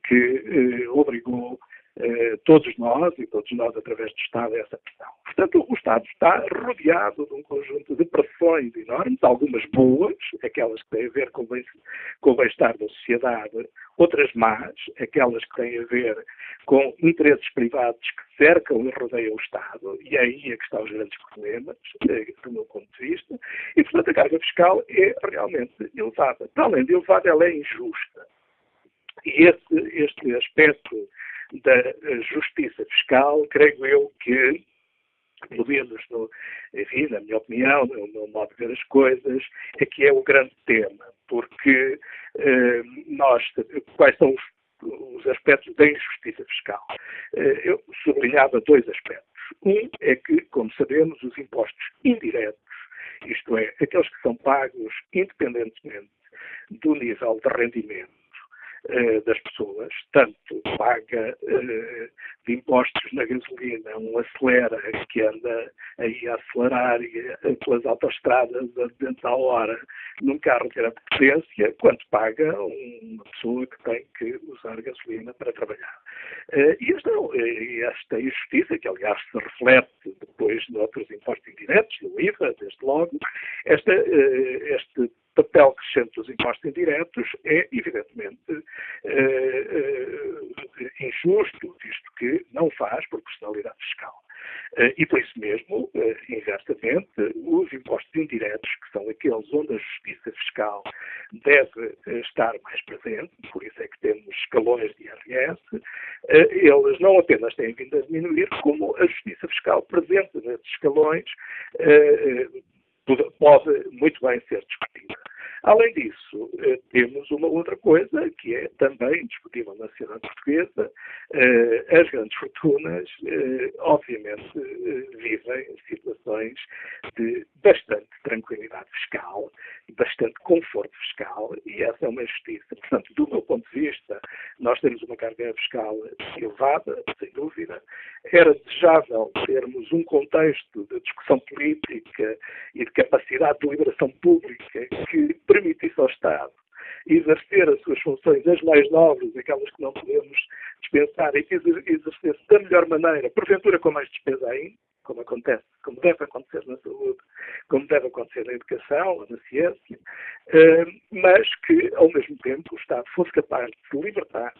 que obrigou eh, todos nós, e todos nós através do Estado, essa pressão. Portanto, o Estado está rodeado de um conjunto de pressões enormes, algumas boas, aquelas que têm a ver com o bem-estar da sociedade, outras más, aquelas que têm a ver com interesses privados que cercam e rodeiam o Estado, e é aí é que estão os grandes problemas, eh, do meu ponto de vista, e, portanto, a carga fiscal é realmente elevada. Para além de elevada, ela é injusta. E esse, este aspecto da justiça fiscal, creio eu que pelo menos, no, enfim, na minha opinião, no meu modo de ver as coisas, é que é o grande tema, porque eh, nós, quais são os, os, aspectos da injustiça fiscal? Eh, eu sublinhava dois aspectos. Um é que, como sabemos, os impostos indiretos, isto é, aqueles que são pagos independentemente do nível de rendimento, eh, das pessoas, tanto paga uh, de impostos na gasolina, um acelera que anda aí a acelerar e, uh, pelas autostradas a 200 à hora num carro de grande potência, quanto paga uma pessoa que tem que usar gasolina para trabalhar. e esta, esta injustiça, que aliás se reflete depois noutros impostos indiretos, no IVA, desde logo, esta, este papel crescente dos impostos indiretos é, evidentemente, eh, eh, injusto, visto que não faz proporcionalidade fiscal. Eh, e por isso mesmo, inversamente, os impostos indiretos, que são aqueles onde a justiça fiscal deve estar mais presente, por isso é que temos escalões de IRS, eles não apenas têm vindo a diminuir, como a justiça fiscal presente nesses escalões pode muito bem ser discutida. Além disso, eh, temos uma outra coisa que é também discutível na sociedade portuguesa. Eh, as grandes fortunas, eh, obviamente, vivem situações de bastante tranquilidade fiscal, bastante conforto fiscal, e essa é uma justiça. Portanto, do meu ponto de vista, nós temos uma carga fiscal elevada, sem dúvida. Era desejável termos um contexto de discussão política e de capacidade de deliberação pública que permitisse ao Estado exercer as suas funções, as mais nobres, aquelas que não podemos dispensar, e que exercesse da melhor maneira, porventura com mais despesa ainda, como acontece, como deve acontecer na saúde, como deve acontecer na educação, na ciência, eh, mas que, ao mesmo tempo, o Estado fosse capaz de se libertar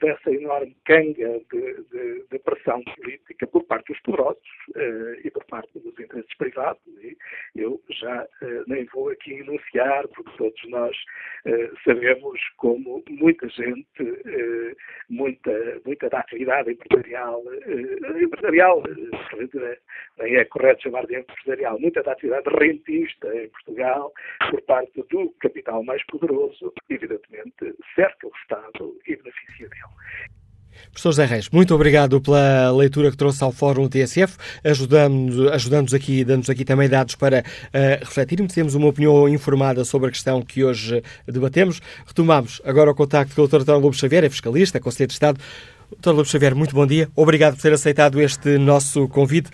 dessa enorme canga de, de, de pressão política por parte dos poderosos uh, e por parte dos interesses privados. E eu já uh, nem vou aqui enunciar, porque todos nós sabemos como muita gente, muita, muita da atividade empresarial, empresarial, nem é correto chamar de empresarial, muita da atividade rentista em Portugal, por parte do capital mais poderoso, evidentemente cerca o Estado e beneficia dele. Professor José Reis, muito obrigado pela leitura que trouxe ao Fórum TSF, ajudando-nos ajudando aqui, dando-nos aqui também dados para uh, refletirmos, temos uma opinião informada sobre a questão que hoje debatemos. Retomamos agora o contacto com o Dr. António Lobo Xavier, é fiscalista, Conselheiro de Estado. Dr. Lobo Xavier, muito bom dia. Obrigado por ter aceitado este nosso convite.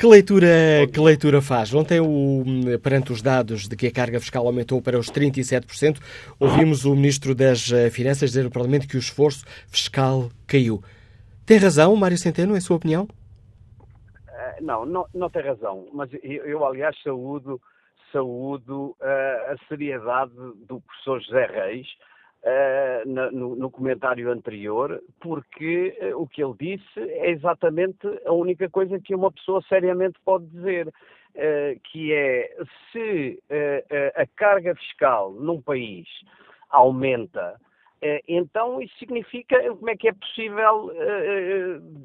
Que leitura, que leitura faz? Ontem, o, perante os dados de que a carga fiscal aumentou para os 37%, ouvimos o Ministro das eh, Finanças dizer no Parlamento que o esforço fiscal caiu. Tem razão, Mário Centeno, em sua opinião? Eh, não, não, não tem razão. Mas eu, eu aliás, saúdo, saúdo uh, a seriedade do professor José Reis, Uh, no, no, comentário anterior, porque uh, o que ele disse é exatamente a única coisa que uma pessoa seriamente pode dizer, uh, que é se a carga fiscal num país aumenta, então isso significa como é que é possível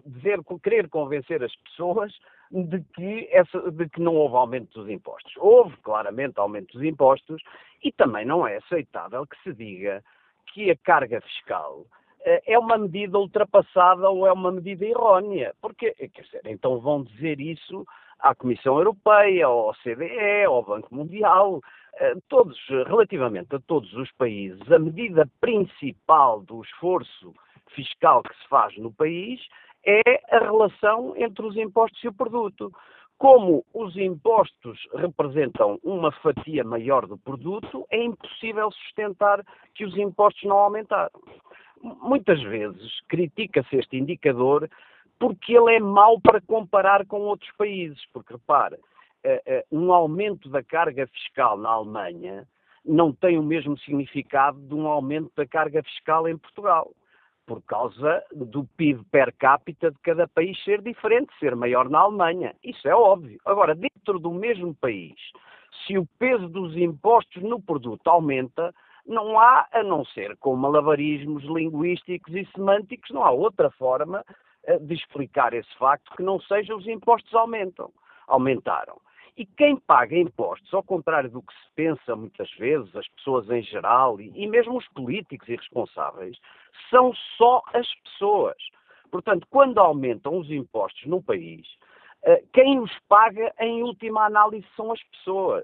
dizer, querer convencer as pessoas de que, essa, de que não houve aumento dos impostos. Houve claramente aumento dos impostos e também não é aceitável que se diga que a carga fiscal eh, é uma medida ultrapassada ou é uma medida errónea. Porque, quer dizer, então vão dizer isso à Comissão Europeia, ao OCDE, ao Banco Mundial, eh, todos, relativamente a todos os países, a medida principal do esforço fiscal que se faz no país é a relação entre os impostos e o produto. Como os impostos representam uma fatia maior do produto, é impossível sustentar que os impostos não aumentaram. Muitas vezes critica-se este indicador porque ele é mau para comparar com outros países. Porque, repare, eh, eh, um aumento da carga fiscal na Alemanha não tem o mesmo significado de um aumento da carga fiscal em Portugal por causa do PIB per capita de cada país ser diferente, ser maior na Alemanha. Isso é óbvio. Agora, dentro do mesmo país, se o peso dos impostos no produto aumenta, não há, a não ser com malabarismos linguísticos e semânticos, não há outra forma uh, de explicar esse facto que não seja os impostos aumentam, aumentaram. E quem paga impostos, ao contrário do que se pensa muitas vezes, as pessoas em geral e, e mesmo os políticos e responsáveis, são só as pessoas. Portanto, quando aumentam os impostos num país, eh, quem os paga, em última análise, são as pessoas.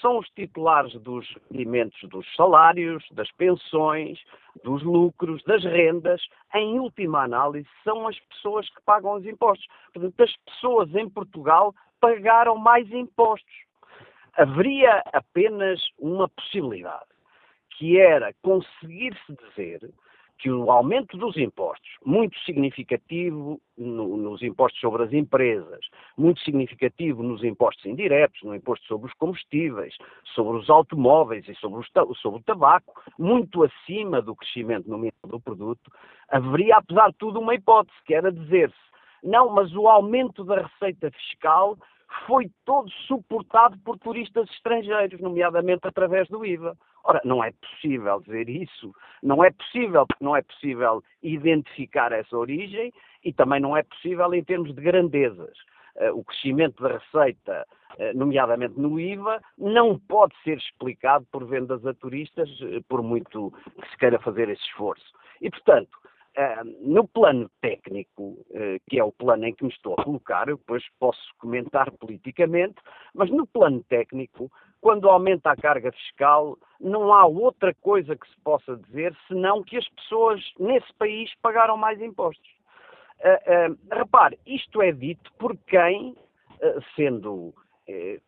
São os titulares dos rendimentos dos salários, das pensões, dos lucros, das rendas. Em última análise, são as pessoas que pagam os impostos. Portanto, as pessoas em Portugal pagaram mais impostos. Haveria apenas uma possibilidade, que era conseguir-se dizer que o aumento dos impostos, muito significativo no, nos impostos sobre as empresas, muito significativo nos impostos indiretos, no imposto sobre os combustíveis, sobre os automóveis e sobre, os, sobre o tabaco, muito acima do crescimento nominal do produto, haveria, apesar de tudo, uma hipótese, que era dizer-se não, mas o aumento da receita fiscal foi todo suportado por turistas estrangeiros, nomeadamente através do IVA. Ora, não é possível dizer isso. Não é possível, porque não é possível identificar essa origem e também não é possível em termos de grandezas. Uh, o crescimento da receita, uh, nomeadamente no IVA, não pode ser explicado por vendas a turistas, uh, por muito que se queira fazer esse esforço. E, portanto, no plano técnico, que é o plano em que me estou a colocar, eu depois posso comentar politicamente, mas no plano técnico, quando aumenta a carga fiscal, não há outra coisa que se possa dizer senão que as pessoas nesse país pagaram mais impostos. Uh, repare, isto é dito por quem, sendo,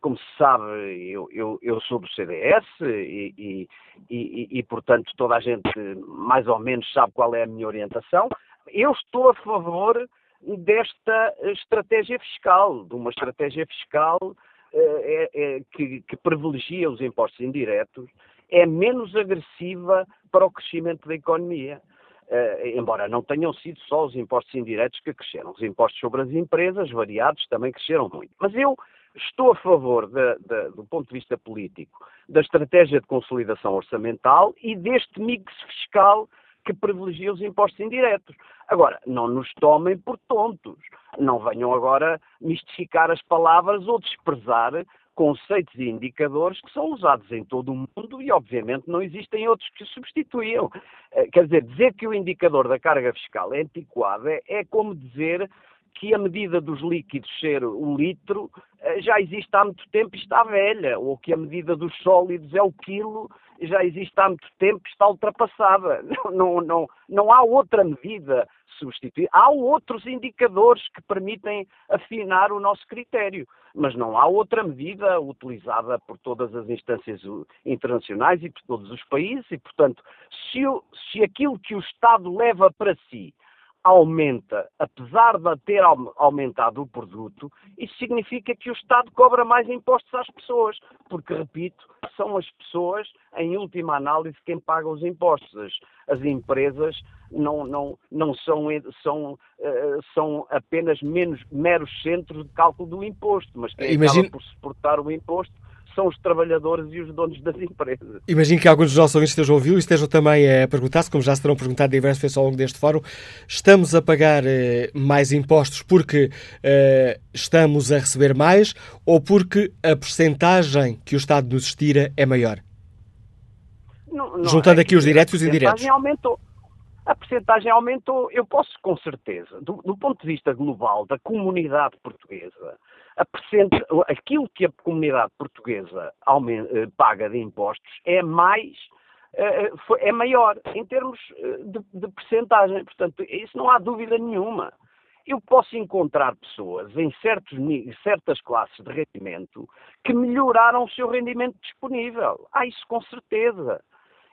como se sabe, eu, eu, eu, sou do CDS e, e, e, e, portanto, toda a gente mais ou menos sabe qual é a minha orientação. Eu estou a favor desta estratégia fiscal, de uma estratégia fiscal é, é, que, que privilegia os impostos indiretos, é menos agressiva para o crescimento da economia. Uh, embora não tenham sido só os impostos indiretos que cresceram, os impostos sobre as empresas, variados, também cresceram muito. Mas eu estou a favor, de, de, do ponto de vista político, da estratégia de consolidação orçamental e deste mix fiscal que privilegia os impostos indiretos. Agora, não nos tomem por tontos. Não venham agora mistificar as palavras ou desprezar conceitos e indicadores que são usados em todo o mundo e, obviamente, não existem outros que substituíam. Eh, quer dizer, dizer que o indicador da carga fiscal é antiquado é, é como dizer que a medida dos líquidos ser um litro eh, já existe há muito tempo e está velha, ou que a medida dos sólidos é o quilo já existe há muito tempo e está ultrapassada. Não, não, não, há outra medida substituir. Há outros indicadores que permitem afinar o nosso critério, mas não há outra medida utilizada por todas as instâncias internacionais e por todos os países, e, portanto, se, o, se aquilo que o Estado leva para si aumenta, apesar de ter aumentado o produto, isso significa que o Estado cobra mais impostos às pessoas, porque, repito, são as pessoas, em última análise, quem paga os impostos. As, as empresas não, não, não são, são, uh, são apenas menos, meros centros de cálculo do imposto, mas quem Imagine... acaba por suportar o imposto são os trabalhadores e os donos das empresas. Imagino que alguns dos nossos ouvintes estejam a ouvir e estejam também a perguntar-se, como já se terão perguntado diversas vezes ao longo deste fórum, estamos a pagar eh, mais impostos porque eh, estamos a receber mais ou porque a percentagem que o Estado nos estira é maior? Não, não, Juntando é aqui os diretos e os indiretos. aumentou. A percentagem aumentou, eu posso com certeza, do, do ponto de vista global da comunidade portuguesa, aquilo que a comunidade portuguesa eh, paga de impostos é mais eh, é maior em termos eh, de, de percentagem. Portanto, isso não há dúvida nenhuma. Eu posso encontrar pessoas em certos, certas classes de rendimento que melhoraram o seu rendimento disponível. Há isso com certeza.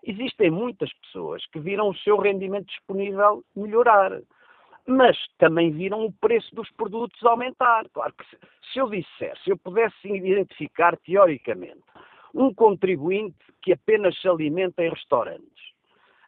Existem muitas pessoas que viram o seu rendimento disponível melhorar mas também viram o preço dos produtos aumentar. Claro que se, eu dissesse, se eu pudesse identificar teoricamente um contribuinte que apenas se alimenta em restaurantes,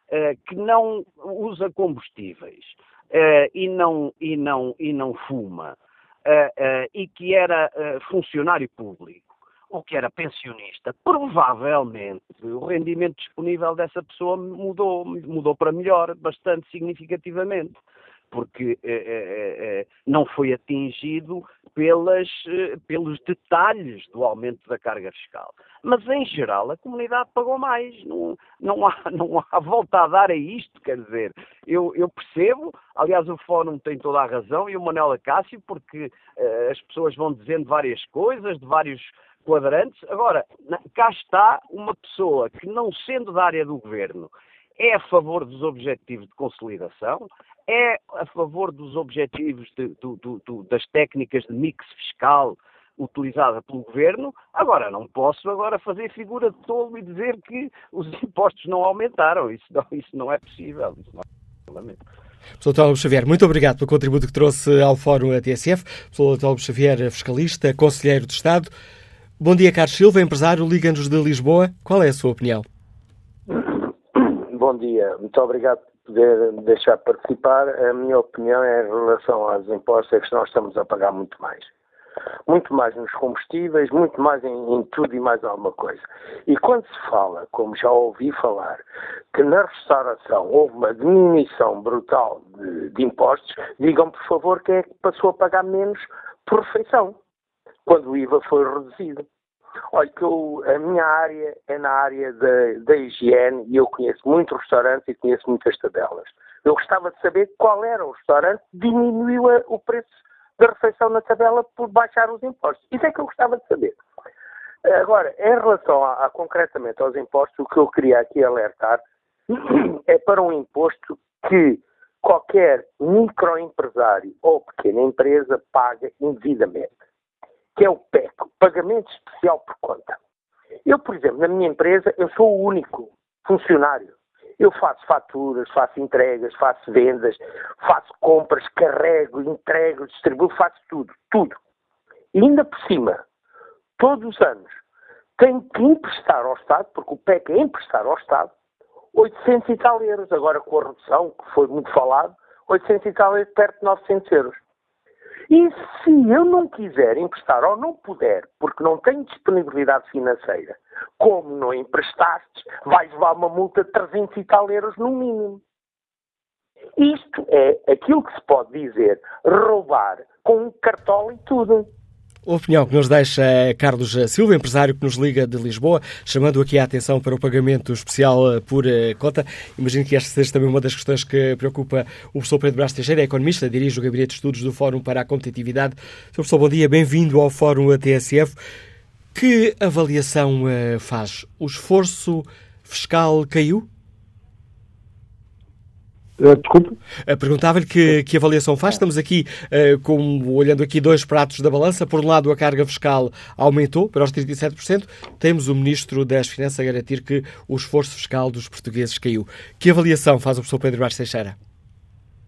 uh, que não usa combustíveis uh, e, não, e, não, e não fuma, uh, e que era funcionário público, ou que era pensionista, provavelmente o rendimento disponível dessa pessoa mudou, mudou para melhor, bastante significativamente porque eh, eh, eh, não foi atingido pelas, eh, pelos detalhes do aumento da carga fiscal. Mas, em geral, a comunidade pagou mais. Não, não, há, não há volta a dar a isto, quer dizer. Eu, eu percebo, aliás, o Fórum tem toda a razão e o Manuel Acácio, porque eh, as pessoas vão dizendo várias coisas, de vários quadrantes. Agora, cá está uma pessoa que, não sendo da área do governo, é a favor dos objetivos de consolidação, é a favor dos objetivos de, do, do, do, das técnicas de mix fiscal utilizada pelo governo. Agora, não posso agora fazer figura de tolo e dizer que os impostos não aumentaram. Isso não, isso não é possível. Isso não é. Professor. Xavier, muito obrigado pelo contributo que trouxe ao Fórum TSF. Professor Dr. Xavier, fiscalista, conselheiro de Estado. Bom dia, Carlos Silva, empresário, Liga-nos de Lisboa. Qual é a sua opinião? Bom dia, muito obrigado poder deixar participar. A minha opinião é em relação aos impostos é que nós estamos a pagar muito mais. Muito mais nos combustíveis, muito mais em, em, tudo e mais alguma coisa. E quando se fala, como já ouvi falar, que na restauração houve uma diminuição brutal de, de impostos, digam por favor quem é que passou a pagar menos por refeição, quando o IVA foi reduzido. Olha, que eu, a minha área é na área da, da higiene e eu conheço muitos restaurantes e conheço muitas tabelas. Eu gostava de saber qual era o restaurante que diminuiu o preço da refeição na tabela por baixar os impostos. Isso é que eu gostava de saber. Agora, em relação a, a, concretamente aos impostos, o que eu queria aqui alertar é para um imposto que qualquer microempresário ou pequena empresa paga indevidamente que é o PEC, Pagamento Especial por Conta. Eu, por exemplo, na minha empresa, eu sou o único funcionário. Eu faço faturas, faço entregas, faço vendas, faço compras, carrego, entrego, distribuo, faço tudo, tudo. E ainda por cima, todos os anos, tenho que emprestar ao Estado, porque o PEC é emprestar ao Estado, 800 e tal euros. Agora com a redução, que foi muito falado, 800 e tal euros, perto de 900 euros. E se eu não quiser emprestar ou não puder, porque não tenho disponibilidade financeira, como não emprestaste, vais levar uma multa de 300 e tal euros no mínimo. Isto é aquilo que se pode dizer roubar com um cartola e tudo. Opinião que nos deixa é Carlos Silva, empresário que nos liga de Lisboa, chamando aqui a atenção para o pagamento especial eh, por eh, conta. Imagino que esta seja também uma das questões que preocupa o professor Pedro Brás Teixeira, é economista, dirige o Gabinete de Estudos do Fórum para a Competitividade. Sr. Professor, bom dia, bem-vindo ao Fórum ATSF. Que avaliação eh, faz? O esforço fiscal caiu? Uh, desculpe? Uh, Perguntava-lhe que, que avaliação faz. Estamos aqui, uh, com, olhando aqui dois pratos da balança. Por um lado, a carga fiscal aumentou para os 37%. Temos o Ministro das Finanças a garantir que o esforço fiscal dos portugueses caiu. Que avaliação faz o professor Pedro Vaz Teixeira?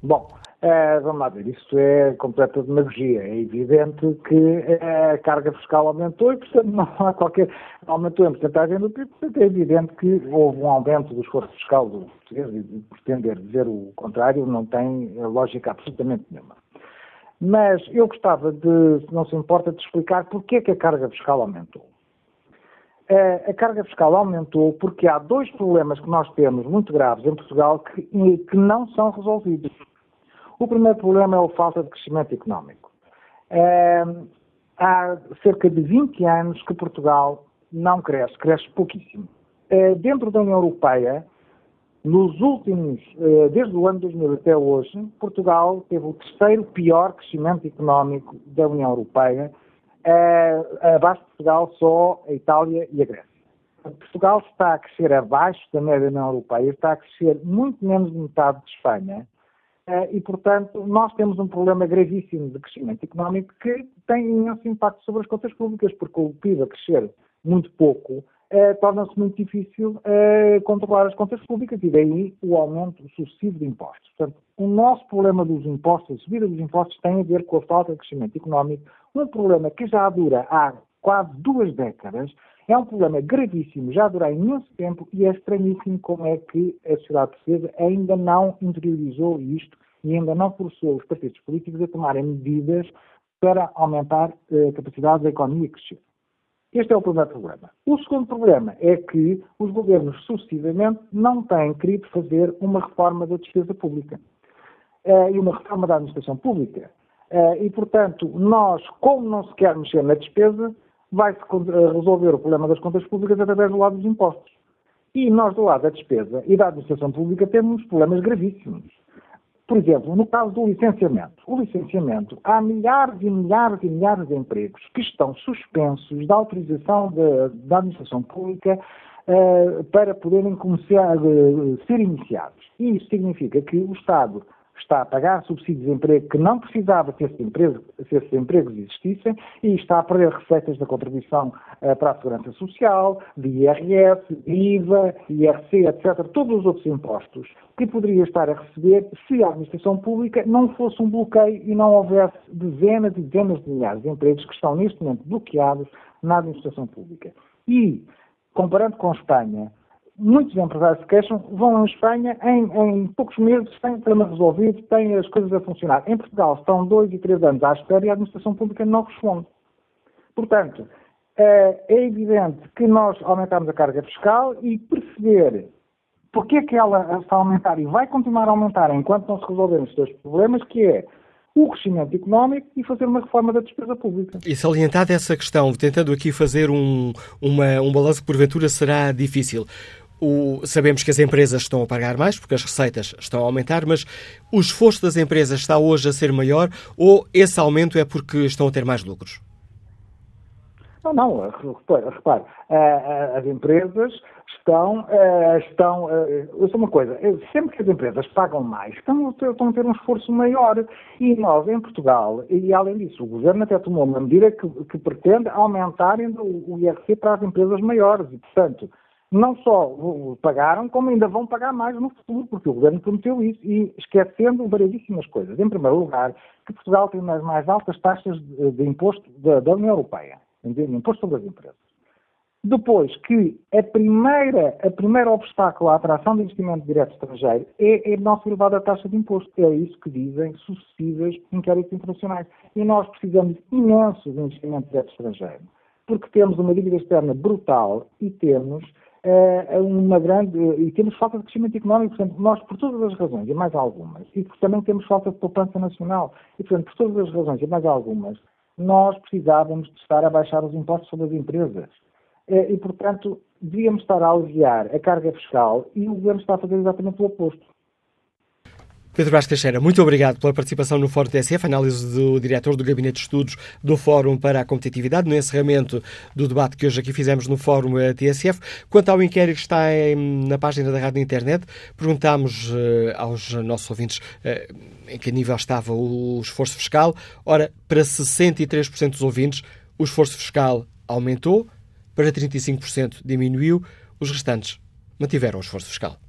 Bom, Uh, vamos lá ver, isto é completa demagogia. É evidente que a carga fiscal aumentou e, portanto, não há qualquer. aumentou em porcentagem do PIB, portanto, é evidente que houve um aumento do esforço fiscal do português e pretender dizer o contrário não tem lógica absolutamente nenhuma. Mas eu gostava de, se não se importa, de explicar porque é que a carga fiscal aumentou. A carga fiscal aumentou porque há dois problemas que nós temos muito graves em Portugal que, que não são resolvidos. O primeiro problema é a falta de crescimento económico. É, há cerca de 20 anos que Portugal não cresce, cresce pouquíssimo. É, dentro da União Europeia, nos últimos, é, desde o ano 2000 até hoje, Portugal teve o terceiro pior crescimento económico da União Europeia. É, abaixo de Portugal só a Itália e a Grécia. Portugal está a crescer abaixo da média da União Europeia, está a crescer muito menos de metade de Espanha. Eh, e, portanto, nós temos um problema gravíssimo de crescimento económico que tem imenso impacto sobre as contas públicas, porque o PIB a crescer muito pouco eh, torna-se muito difícil eh, controlar as contas públicas e daí o aumento sucessivo de impostos. Portanto, o nosso problema dos impostos, a subida dos impostos, tem a ver com a falta de crescimento económico, um problema que já dura há quase duas décadas é um problema gravíssimo, já dura imenso tempo e é estranhíssimo como é que a sociedade portuguesa ainda não interiorizou isto e ainda não forçou os partidos políticos a tomarem medidas para aumentar eh, a capacidade da economia crescer. Este é o primeiro problema. O segundo problema é que os governos sucessivamente não têm querido fazer uma reforma da despesa pública uh, e uma reforma da administração pública. Uh, e, portanto, nós, como não se quer mexer na despesa, vai-se resolver o problema das contas públicas através do lado dos impostos. E nós, do lado da despesa e da administração pública, temos problemas gravíssimos. Por exemplo, no caso do licenciamento. O licenciamento, há milhares e milhares e milhares de empregos que estão suspensos da autorização de, da administração pública uh, para poderem começar, uh, ser iniciados. E isso significa que o Estado está a pagar subsídios de emprego que não precisava que esses empregos, se esses empregos existissem e está a perder receitas da contribuição uh, para a segurança social, de IRS, IVA, IRC, etc., todos os outros impostos que poderia estar a receber se a administração pública não fosse um bloqueio e não houvesse dezenas e dezenas de milhares de empregos que estão neste momento bloqueados na administração pública. E, comparando com Espanha, muitos empresários se queixam, vão à Espanha, em, em, poucos meses têm o problema resolvido, têm as coisas a funcionar. Em Portugal estão dois e três anos à espera e a administração pública não responde. Portanto, eh, é evidente que nós aumentamos a carga fiscal e perceber porque é que ela está a aumentar e vai continuar a aumentar enquanto não se resolverem os seus problemas, que é o crescimento económico e fazer uma reforma da despesa pública. E salientada essa questão, tentando aqui fazer um, uma, um balanço que porventura será difícil. O, sabemos que as empresas estão a pagar mais porque as receitas estão a aumentar, mas o esforço das empresas está hoje a ser maior ou esse aumento é porque estão a ter mais lucros? Não, não, repare, as empresas estão, estão eu sou uma coisa, sempre que as empresas pagam mais, estão, estão a ter um esforço maior. E nós em Portugal, e além disso, o Governo até tomou uma medida que, que pretende aumentar o IRC para as empresas maiores. E, portanto, não só pagaram, como ainda vão pagar mais no futuro, porque o Governo prometeu isso, e esquecendo variedíssimas coisas. Em primeiro lugar, que Portugal tem as mais altas taxas de, de imposto da, da, União Europeia, de imposto sobre as empresas. Depois, que a primeira, a primeira obstáculo à atração de investimento direto estrangeiro é a nossa elevada taxa de imposto. É isso que dizem sucessivos inquéritos internacionais. E nós precisamos imenso de investimento direto estrangeiro, porque temos uma dívida externa brutal e temos é uma grande. e temos falta de crescimento económico, portanto, nós, por todas as razões, e mais algumas, e também temos falta de poupança nacional, e, portanto, por todas as razões, e mais algumas, nós precisávamos de estar a baixar os impostos sobre as empresas. É, e, portanto, devíamos estar a aliviar a carga fiscal e o governo está a fazer exatamente o oposto. Pedro Vaz Teixeira, muito obrigado pela participação no Fórum TSF, análise do diretor do Gabinete de Estudos do Fórum para a Competitividade, no encerramento do debate que hoje aqui fizemos no Fórum TSF. Quanto ao inquérito que está em, na página da Rádio Internet, perguntámos uh, aos nossos ouvintes uh, em que nível estava o esforço fiscal. Ora, para 63% dos ouvintes, o esforço fiscal aumentou, para 35% diminuiu, os restantes mantiveram o esforço fiscal.